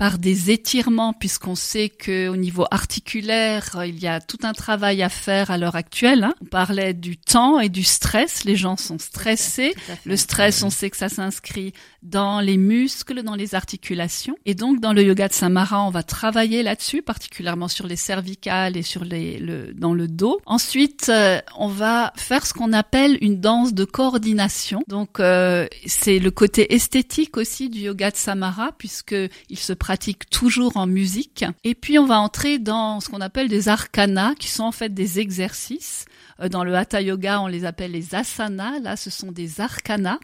par des étirements, puisqu'on sait que au niveau articulaire, euh, il y a tout un travail à faire à l'heure actuelle. hein. On parlait du temps et du stress. Les gens sont stressés. Le stress, on sait que ça s'inscrit dans les muscles, dans les articulations. Et donc, dans le yoga de Samara, on va travailler là-dessus, particulièrement sur les cervicales et sur les, le, dans le dos. Ensuite, euh, on va faire ce qu'on appelle une danse de coordination. Donc, euh, c'est le côté esthétique aussi du yoga de Samara, puisque il se pratique toujours en musique. Et puis, on va entrer dans ce qu'on appelle des arcanas, qui sont en fait des exercices. Euh, Dans le hatha yoga, on les appelle les asanas. Là, ce sont des arcanas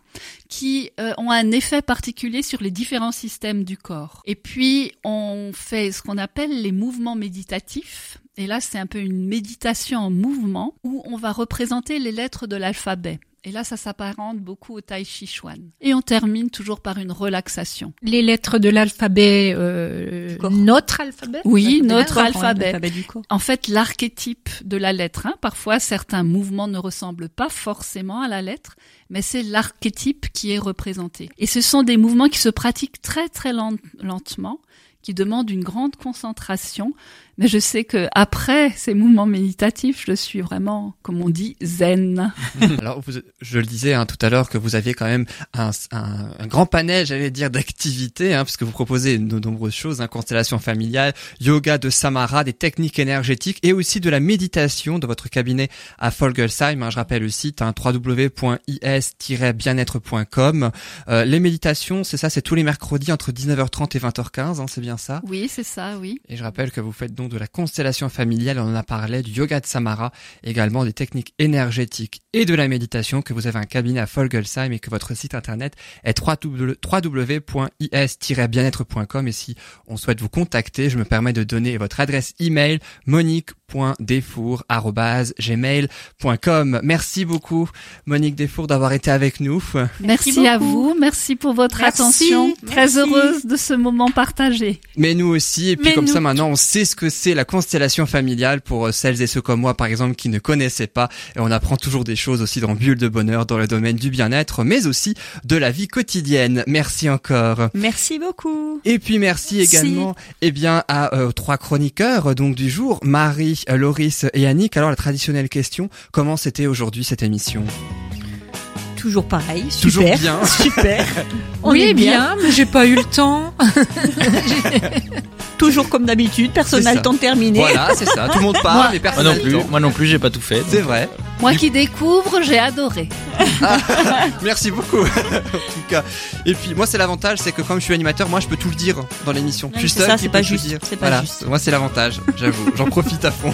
qui euh, ont un effet particulier sur les différents systèmes du corps. Et puis, on fait ce qu'on appelle les mouvements méditatifs. Et là, c'est un peu une méditation en mouvement où on va représenter les lettres de l'alphabet. Et là, ça s'apparente beaucoup au Tai Chi Chuan. Et on termine toujours par une relaxation. Les lettres de l'alphabet, euh, notre alphabet? Oui, notre alphabet. du corps. En fait, l'archétype de la lettre. Hein. Parfois, certains mouvements ne ressemblent pas forcément à la lettre, mais c'est l'archétype qui est représenté. Et ce sont des mouvements qui se pratiquent très très lent- lentement, qui demandent une grande concentration. Mais je sais que après ces mouvements méditatifs, je suis vraiment, comme on dit, zen. Alors, vous- je le disais hein, tout à l'heure que vous aviez quand même un, un- un grand panel, j'allais dire, d'activités, hein, puisque vous proposez de nombreuses choses, hein, constellation familiale, yoga de Samara, des techniques énergétiques et aussi de la méditation de votre cabinet à Folgelsheim. hein. je rappelle le site hein, www.is-bien-être.com. Euh, les méditations, c'est ça, c'est tous les mercredis entre 19h30 et 20h15, hein, c'est bien ça? Oui, c'est ça, oui. et je rappelle que vous faites donc de la constellation familiale, on en a parlé, du yoga de Samara, également des techniques énergétiques et de la méditation, que vous avez un cabinet à Folgelsheim et que votre site internet est www.is-bien-être.com et si on souhaite vous contacter, je me permets de donner votre adresse email monique.defour@gmail.com. Merci beaucoup Monique Defour d'avoir été avec nous. Merci, à vous, merci pour votre Merci, attention. Très heureuse de ce moment partagé. Mais nous aussi, et puis Mais comme nous. ça maintenant on sait ce que c'est la constellation familiale pour euh, celles et ceux comme moi par exemple qui ne connaissaient pas. Et on apprend toujours des choses aussi dans Bulle de Bonheur dans le domaine du bien-être, mais aussi de la vie quotidienne. Merci encore. Merci beaucoup. Et puis merci, Merci. également eh bien à euh, trois chroniqueurs euh, donc du jour, Marie, euh, Loris et Annick. Alors la traditionnelle question, comment c'était aujourd'hui cette émission? Toujours pareil. Toujours Super. bien. Super. On oui, est bien, mais j'ai pas eu le temps. Toujours comme d'habitude. Personne n'a le temps de terminer. Voilà, c'est ça. Tout le monde parle, Moi- mais Moi personne non n'a le plus, temps. moi non plus, j'ai pas tout fait. C'est vrai. Moi qui découvre, j'ai adoré. Merci beaucoup. en tout cas. Et puis moi c'est l'avantage, c'est que comme je suis animateur, moi je peux tout le dire dans l'émission. Je suis c'est seul ça, c'est pas juste, dire. c'est pas Voilà. juste. Moi c'est l'avantage, j'avoue. J'en profite à fond.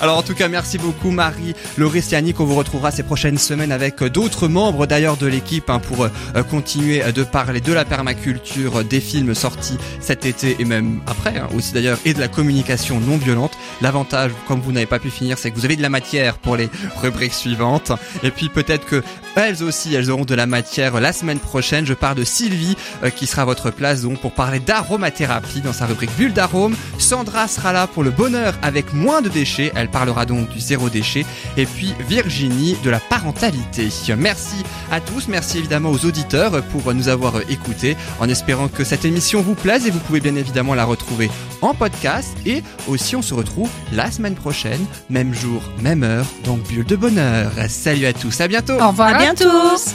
Alors en tout cas, merci beaucoup Marie, Loris et Annick. On vous retrouvera ces prochaines semaines avec d'autres membres d'ailleurs de l'équipe hein, pour euh, continuer de parler de la permaculture, des films sortis cet été et même après hein, aussi d'ailleurs et de la communication non violente. L'avantage, comme vous n'avez pas pu finir, c'est que vous avez de la matière pour les rubriques suivantes. Et puis peut-être que elles aussi, elles auront de la matière la semaine prochaine. Je parle de Sylvie euh, qui sera à votre place donc pour parler d'aromathérapie dans sa rubrique Bulle d'arôme. Sandra sera là pour le bonheur avec moins de déchets. Elle parlera donc du zéro déchet. Et puis Virginie de la parentalité. Merci à tous. Merci évidemment aux auditeurs pour nous avoir écoutés en espérant que cette émission vous plaise et vous pouvez bien évidemment la retrouver en podcast et aussi on se retrouve la semaine prochaine, même jour, même heure, donc Bulle bulle de bonheur. Salut à tous, à bientôt. Au revoir À à, bientôt. tous.